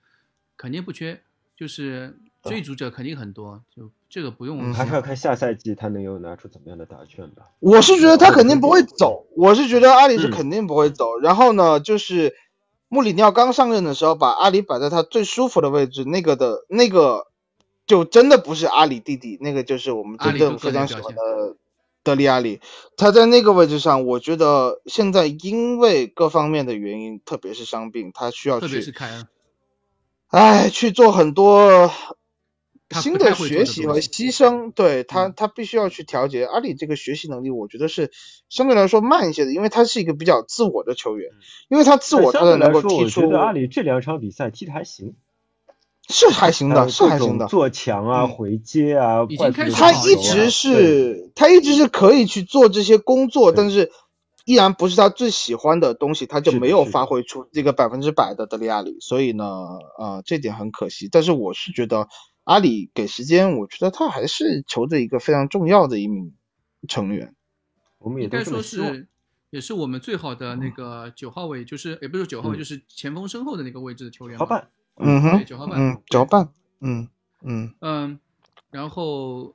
肯定不缺，就是追逐者肯定很多，就这个不用嗯还是要。看下赛季他能有拿出怎么样的答卷吧。我是觉得他肯定不会走，我是觉得阿里是嗯肯定不会走。然后呢，就是穆里尼奥刚上任的时候，把阿里摆在他最舒服的位置，那个的那个就真的不是阿里弟弟，那个就是我们真正非常喜欢的德里阿里。他在那个位置上，我觉得现在因为各方面的原因，特别是伤病，他需要特别是去，凯恩，哎，去做很多新的学习和牺牲，对他，嗯他必须要去调节。阿里这个学习能力，我觉得是相对来说慢一些的，因为他是一个比较自我的球员，因为他自我，他才能够踢出我觉得阿里这两场比赛踢的还行，是还行的，是还行的。做强啊、嗯回接啊，已经快速的开始他一直是他一直是可以去做这些工作，但是依然不是他最喜欢的东西，他就没有发挥出这个百分之百的德里亚里，所以呢，呃，这点很可惜。但是我是觉得阿里给时间，我觉得他还是球队一个非常重要的一名成员。我们也应该说。是也是我们最好的那个九号位，就是也不是九号位，嗯就是前锋身后的那个位置的球员嘛。好办，嗯哼对，九号半嗯，九号半，嗯嗯嗯，然后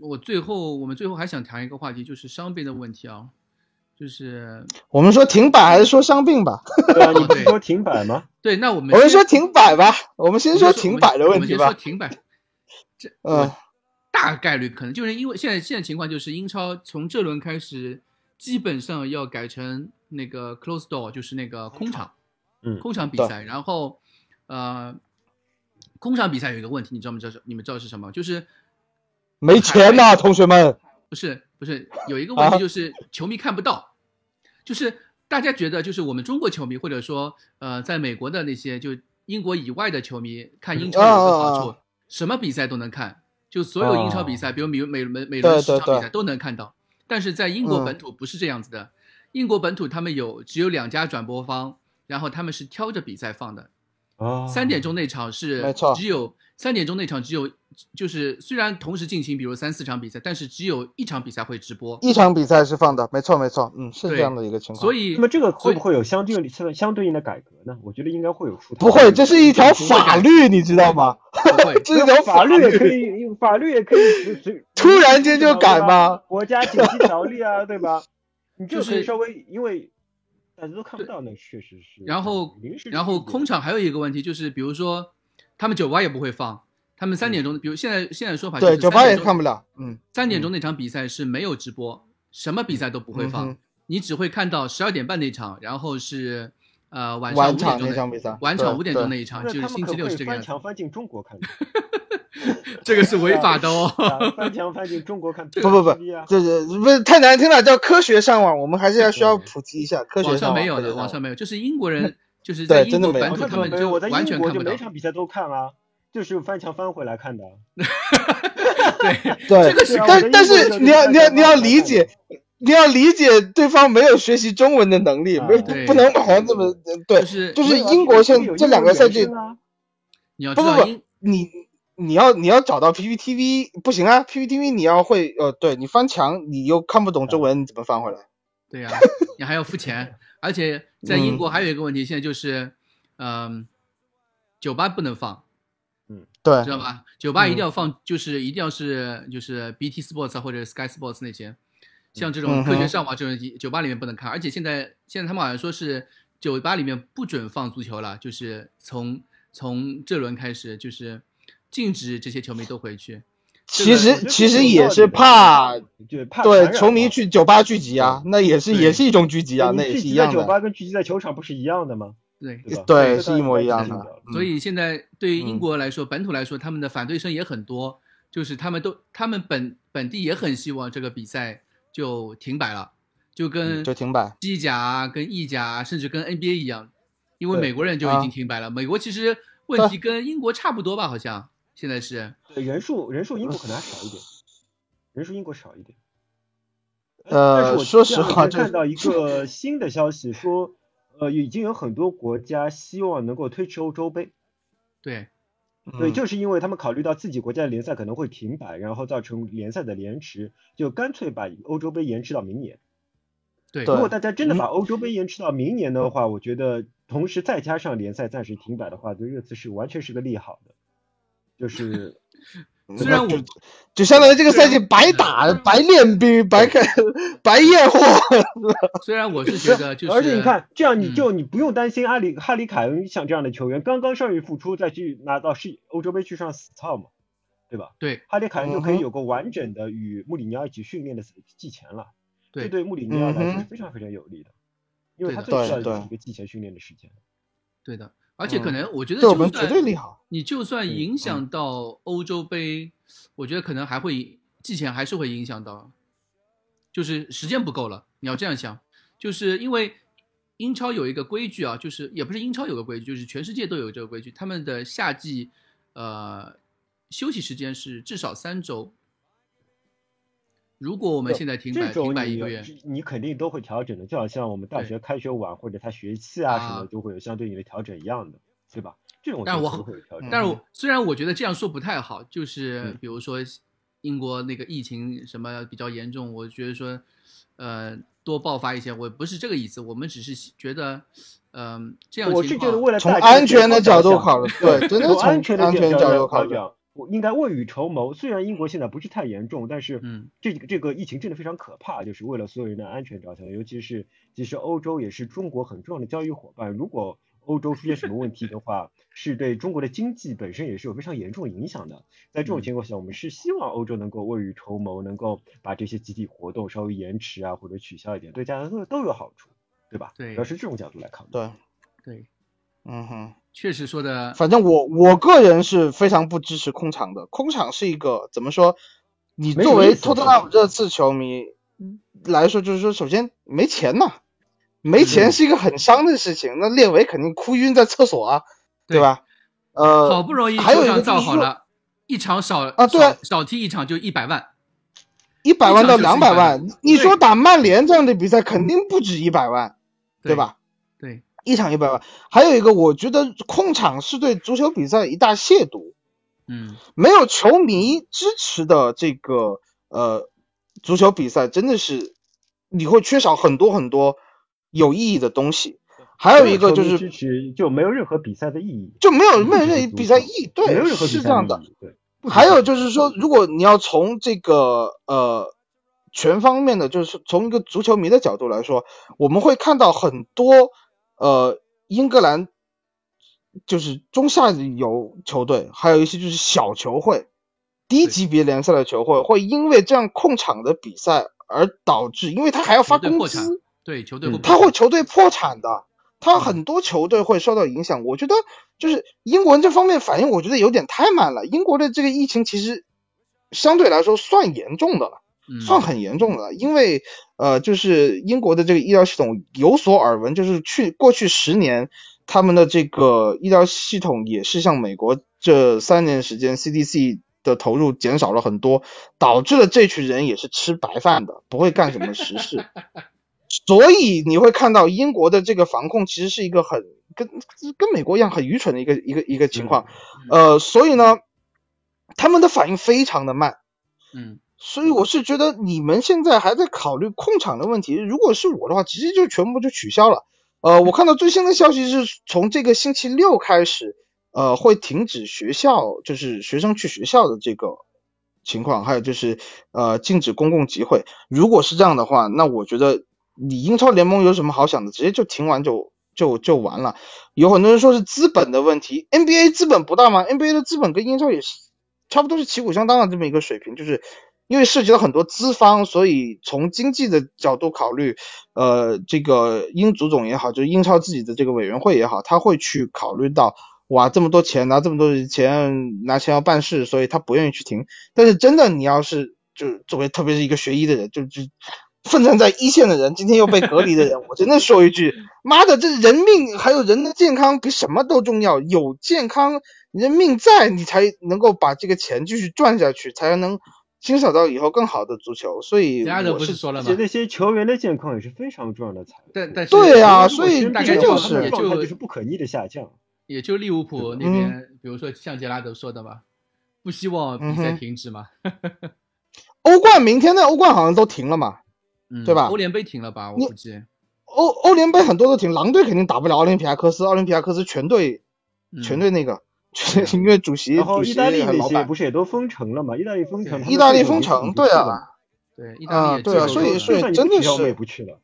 我最后我们最后还想谈一个话题，就是伤病的问题啊，就是我们说停摆还是说伤病吧？对啊，你不是说停摆吗？对，那我们我们说停摆吧，我们先说停摆的问题吧我们先说。停摆，这嗯大概率可能就是因为现在现在情况就是英超从这轮开始基本上要改成那个 close door，就是那个空场，嗯空场比赛。然后呃，空场比赛有一个问题，你知道吗？知道是你们知道是什么？就是没钱呐，同学们。不是不是有一个问题啊就是球迷看不到，就是大家觉得就是我们中国球迷或者说呃在美国的那些就英国以外的球迷看英超有个好处，啊什么比赛都能看，就所有英超比赛，比如美美美美对伦十场比赛都能看到。但是在英国嗯本土不是这样子的，英国本土他们有只有两家转播方，然后他们是挑着比赛放的。啊，三点钟那场是没错只有三点钟那场只有就是虽然同时进行，比如三四场比赛，但是只有一场比赛会直播，一场比赛是放的，没错没错，嗯，是这样的一个情况。所以那么这个会不会有相对相相对应的改革呢？我觉得应该会有出台。不会，这是一条法律，你知道吗？不会 这是一条法律律也可以，法律也可以 突然间就改吗？国家紧急条例啊，对吧？你就是可以稍微，因为大家都看不到，那确实是。然后然后空场还有一个问题就是，比如说他们酒吧也不会放，他们三点钟，比如现在现在说法就是对酒吧也3点钟看不了，嗯，三点钟那场比赛是没有直播，什么比赛都不会放，嗯你只会看到十二点半那场，然后是呃晚上五点钟的那场比赛晚场对五点钟那一场，就是星期六是这个样子，翻墙翻进中国看的？这个是违法的哦。翻墙翻进中国看，不不不，这这不是太难听了，叫科学上网，我们还是要需要普及一下科学上网没有的，网上没有，就是英国人就是在英国真的没有本土他们我没有，我在完全看不到每。场比赛都看啊，就是翻墙翻回来看的。对，对，这个是但但是你要你要你要理解，你要理解对方没有学习中文的能力，没不不能把它这么对就，是英国现这两个赛季不不不，你你要你要找到 PPTV 不行啊，PPTV 你要会呃，对你翻墙你又看不懂中文，你怎么翻回来？对呀、你还要付钱，而且在嗯。英国还有一个问题，现在就是，嗯、酒吧不能放，嗯。对。知道吧？酒吧一定嗯要放，就是一定要是就是 BT Sports 啊或者 Sky Sports 那些，像这嗯种科学上网这种酒吧里面不能看，而且现在现在他们好像说是酒吧里面不准放足球了，就是从从这轮开始就是禁止这些球迷都回去。其实其实也是怕就怕对球迷去酒吧聚集啊，那也是也是一种聚集啊，那也聚集在酒是一样的。吧跟聚集在球场不是一样的吗？对，对是一模一样的所以现在对于英嗯国来说，本土来说，他们的反对声也很多，就是他们都他们本本地也很希望这个比赛就停摆了，就跟嗯就停摆西甲啊、跟意甲啊，甚至跟 NBA 一样，因为美国人就已啊经停摆了。美国其实问题跟英国差不多吧，好像现在是。对人数人数英国可能还少一点。人数英国少一点。呃但是我说实话看到一个新的消息说，呃，已经有很多国家希望能够推迟欧洲杯。对，对，嗯就是因为他们考虑到自己国家的联赛可能会停摆，然后造成联赛的延迟，就干脆把欧洲杯延迟到明年。对，如果大家真的嗯把欧洲杯延迟到明年的话，我觉得同时再加上联赛暂时停摆的话，对热刺是完全是个利好的。就是 虽然我就就相当于这个赛季白打、白练兵、白看、白验货。虽然我是觉得就是，而且你看，这样你嗯。就你不用担心阿里哈里凯恩像这样的球员刚刚伤愈复出再去拿到世欧洲杯去上死操嘛，对吧？对。哈里凯恩就可以有个完整的与穆里尼奥一起训练的季前了，这对对穆里尼奥来说是非常非常有利的，因为他对最需要的对的就是一个季前训练的时间。对的，而且可嗯能我觉得就算对利好。你就算嗯影响到欧洲杯，我觉得可能还会季前还是会影响到，就是时间不够了。你要这样想，就是因为英超有一个规矩啊，就是也不是英超有个规矩，就是全世界都有这个规矩，他们的夏季呃休息时间是至少三周。如果我们现在停摆这种你停摆一个月，你肯定都会调整的，就好像我们大学开学晚或者他学期啊什么啊的，都会有相对应的调整一样的，对吧？这种但我会有调整。但是嗯我虽然我觉得这样说不太好，就是嗯比如说英国那个疫情什么比较严重，我觉得说，呃，多爆发一些，我不是这个意思，我们只是觉得，嗯、这样我情况是觉得为了从安全的角度考虑，对，真的从从安全的安全角角度考虑。考量，我应该未雨绸缪。虽然英国现在不是太严重，但是嗯这个这个疫情真的非常可怕，就是为了所有人的安全着想，尤其是其实欧洲也是中国很重要的交易伙伴，如果欧洲出现什么问题的话，是对中国的经济本身也是有非常严重影响的。在这种嗯情况下，我们是希望欧洲能够未雨绸缪，能够把这些集体活动稍微延迟啊，或者取消一点，对大家都都有好处，对吧？对要是这种角度来考虑。对，对，嗯哼，确实说的，反正我我个人是非常不支持空场的。空场是一个怎么说？你作为托特纳姆热刺球迷来说，就是说，首先没钱呐，没钱是一个很伤的事情。那列维肯定哭晕在厕所啊，对吧？呃，好不容易还有球场一个造好了，一场少啊对啊少少踢一场就一百万，一百万到一场就是100两百万万，你说打曼联这样的比赛肯定不止一百万，对吧？对，一场一百万。还有一个，我觉得控场是对足球比赛一大亵渎。嗯，没有球迷支持的这个呃足球比赛，真的是你会缺少很多很多有意义的东西。还有一个就是支持就没有任何比赛的意义，就没有没有任何比赛意义，对，没有任何是这样的。意义。对，还有就是说，如果你要从这个呃全方面的，就是从一个足球迷的角度来说，我们会看到很多呃英格兰就是中下游球队，还有一些就是小球会、低级别联赛的球会，会因为这样控场的比赛而导致，因为他还要发工资，对，球队会嗯他会球队破产的，他很多球队会受到影响。我觉得就是英国人这方面反应，我觉得有点太慢了。英国的这个疫情其实相对来说算严重的了，嗯算很严重的了。因为呃，就是英国的这个医疗系统有所耳闻，就是去过去十年他们的这个医疗系统也是像美国这三年时间 CDC 的投入减少了很多，导致了这群人也是吃白饭的，不会干什么实事。所以你会看到英国的这个防控其实是一个很跟跟美国一样很愚蠢的一个一个一个情况，呃，所以呢，他们的反应非常的慢，嗯所以我是觉得你们现在还在考虑控场的问题，如果是我的话，直接就全部就取消了。呃，我看到最新的消息是从这个星期六开始，呃，会停止学校就是学生去学校的这个情况，还有就是呃禁止公共集会。如果是这样的话，那我觉得你英超联盟有什么好想的，直接就停完就就就完了。有很多人说是资本的问题，NBA 资本不大吗？NBA 的资本跟英超也是差不多是旗鼓相当的这么一个水平，就是因为涉及到很多资方，所以从经济的角度考虑，呃，这个英足总也好，就是英超自己的这个委员会也好，他会去考虑到，哇，这么多钱拿这么多钱拿钱要办事，所以他不愿意去停。但是真的，你要是就作为特别是一个学医的人，就就奋战在一线的人，今天又被隔离的人，我真的说一句，妈的，这人命还有人的健康比什么都重要，有健康，你的命在，你才能够把这个钱继续赚下去，才能欣赏到以后更好的足球。所以杰拉德我是不是说了吗？那些球员的健康也是非常重要的材料。但但是对呀、所以生大概就是的状态就就是不可逆的下降。也就利物浦那边，比如说像杰拉德说的嘛，不希望比赛停止嘛，欧冠明天的欧冠好像都停了嘛，嗯对吧欧联杯停了吧？我估计，欧欧联杯很多都停，狼队肯定打不了奥林匹亚科斯，奥林匹亚科斯全队嗯全队那个，全 因为主席然后意大利那些很老板。不是也都封城了吗？意大利封城，意大利封城对啊。对意大利啊对啊所以所以真的是也不去了。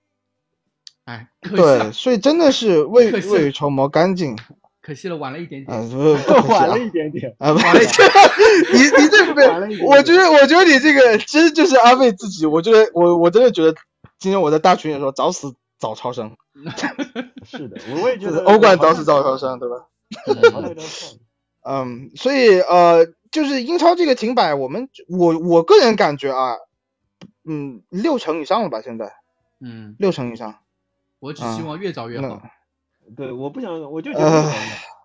哎，可惜对，了，所以真的是未未雨绸缪，赶紧可惜了，晚了一点啊，点。晚了一点点，啊，不。晚了一点 你你这晚了一点个，我觉得我觉得你这个其实就是安慰自己，我觉得我我真的觉得今天我在大群里说早死早超生，是的，我我也觉得欧冠早死早超生，对吧？嗯，所以呃，就是英超这个停摆，我们我我个人感觉啊，嗯，六成以上了吧，现在嗯，六成以上。我只希望越早越那好。对，我不想，我就觉得唉不想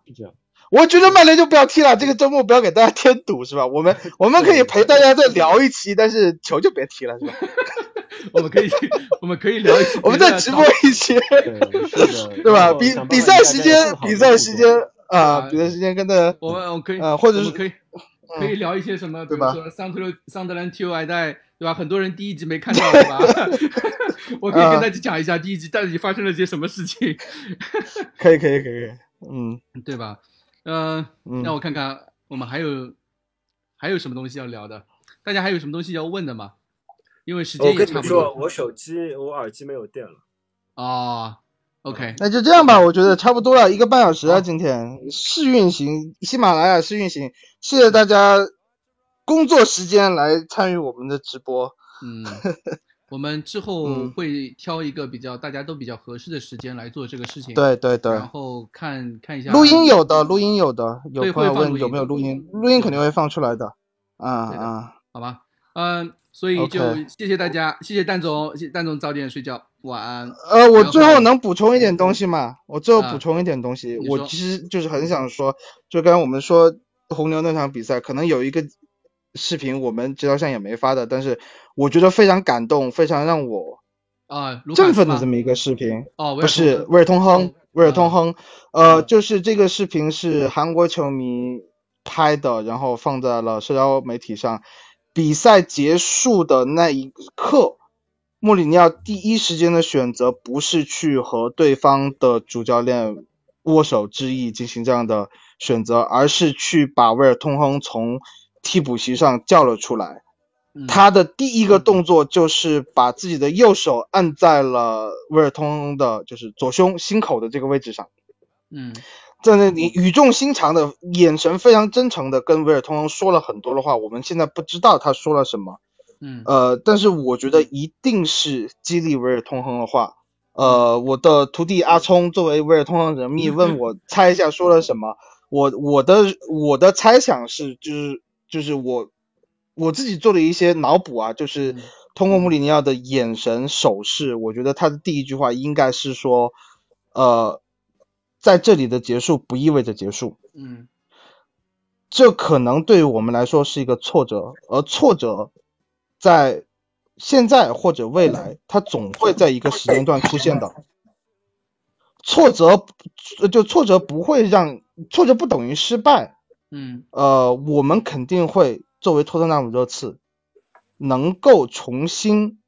是这样。我觉得曼联就不要踢了，这个周末不要给大家添堵，是吧？我们 我们可以陪大家再聊一期，但是球就别踢了，是吧？我们可以，我们可以聊一些 我们再直播一期，对，对吧？比比赛时间比赛时间啊，啊比赛时间跟大家我们我可以，呃或者是可以可以聊一些什么，比对吧如说桑特勒桑德兰 T O I 代，对吧？很多人第一集没看到，对吧？我可以啊跟大家讲一下第一集到底发生了些什么事情，可以可以可以，嗯对吧？呃，嗯，让我看看我们还有还有什么东西要聊的，大家还有什么东西要问的吗？因为时间我也差不跟你说，多我手机我耳机没有电了。哦。OK，那就这样吧，我觉得差不多了，一个半小时啊，今天试运行，喜马拉雅试运行，谢谢大家工作时间来参与我们的直播。嗯，我们之后嗯会挑一个比较大家都比较合适的时间来做这个事情。，对对对然，后看看一下录音有的，录音有的，有朋友问有没有录音，录音肯定会放出来的。啊啊，好吧？嗯，所以就谢谢大家，谢谢蛋总，谢谢蛋总早点睡觉，晚安。呃，我最后能补充一点东西吗？我最后啊补充一点东西，我其实就是很想说，就刚刚我们说红牛那场比赛，可能有一个视频我们直播上也没发的，但是我觉得非常感动，非常让我啊，振奋的这么一个视频。哦，不是威尔通亨，威尔通亨，嗯呃，就是这个视频是韩国球迷拍的，然后放在了社交媒体上。比赛结束的那一刻，穆里尼奥第一时间的选择不是去和对方的主教练握手致意进行这样的选择，而是去把威尔通亨从替补席上叫了出来。嗯。他的第一个动作就是把自己的右手按在了威尔通亨的，就是左胸心口的这个位置上，嗯在那里语重心长的眼神非常真诚的跟威尔通亨说了很多的话，我们现在不知道他说了什么，嗯呃，但是我觉得一定是激励威尔通亨的话。呃，我的徒弟阿聪作为威尔通亨人密问我 猜一下说了什么，我我的我的猜想是就是就是我我自己做了一些脑补啊，就是嗯通过穆里尼奥的眼神手势，我觉得他的第一句话应该是说，呃，在这里的结束不意味着结束，嗯。这可能对于我们来说是一个挫折，而挫折在现在或者未来，它总会在一个时间段出现的。挫折，呃就挫折不会让挫折不等于失败，嗯。呃，我们肯定会作为托特纳姆热刺，能够重新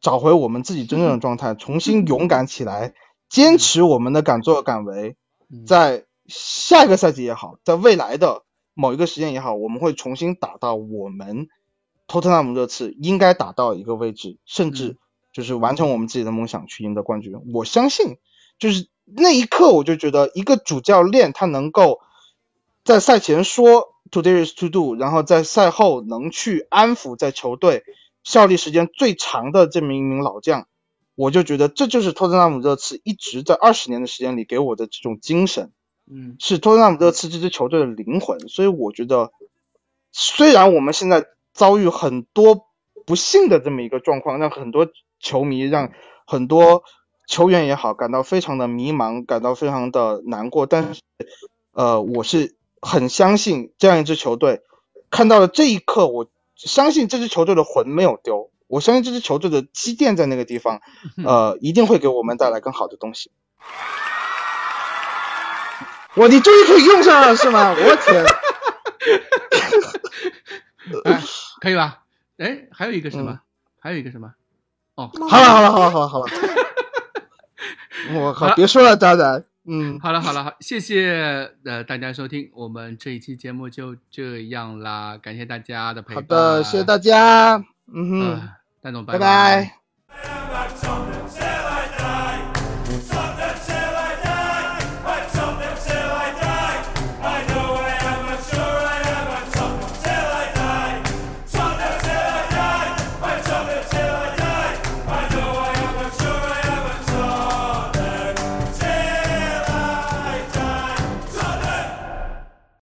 找回我们自己真正的状态，重新勇敢起来，坚持我们的敢作敢为，嗯在下一个赛季也好，在未来的某一个时间也好，我们会重新打到我们托特纳姆热刺应该打到一个位置，甚嗯至就是完成我们自己的梦想，去赢得冠军。我相信，就是那一刻我就觉得，一个主教练他能够在赛前说 “today is to do”，然后在赛后能去安抚在球队效力时间最长的这么一名老将，我就觉得这就是托特纳姆热刺一直在二十年的时间里给我的这种精神。嗯是托特纳姆热刺这支球队的灵魂，所以我觉得，虽然我们现在遭遇很多不幸的这么一个状况，让很多球迷、让很多球员也好感到非常的迷茫，感到非常的难过，但是，呃，我是很相信这样一支球队，看到了这一刻，我相信这支球队的魂没有丢，我相信这支球队的积淀在那个地方，呃，一定会给我们带来更好的东西。哇，你终于可以用上了是吗？我天！哎，可以吧？哎，还有一个什嗯么？还有一个什么？哦，好了好了好了好了好了，我靠，别说了，渣渣，嗯，好了好了好，谢谢呃大家收听，我们这一期节目就这样啦，感谢大家的陪伴。好的，谢谢大家，嗯哼，呃，蛋总拜拜拜。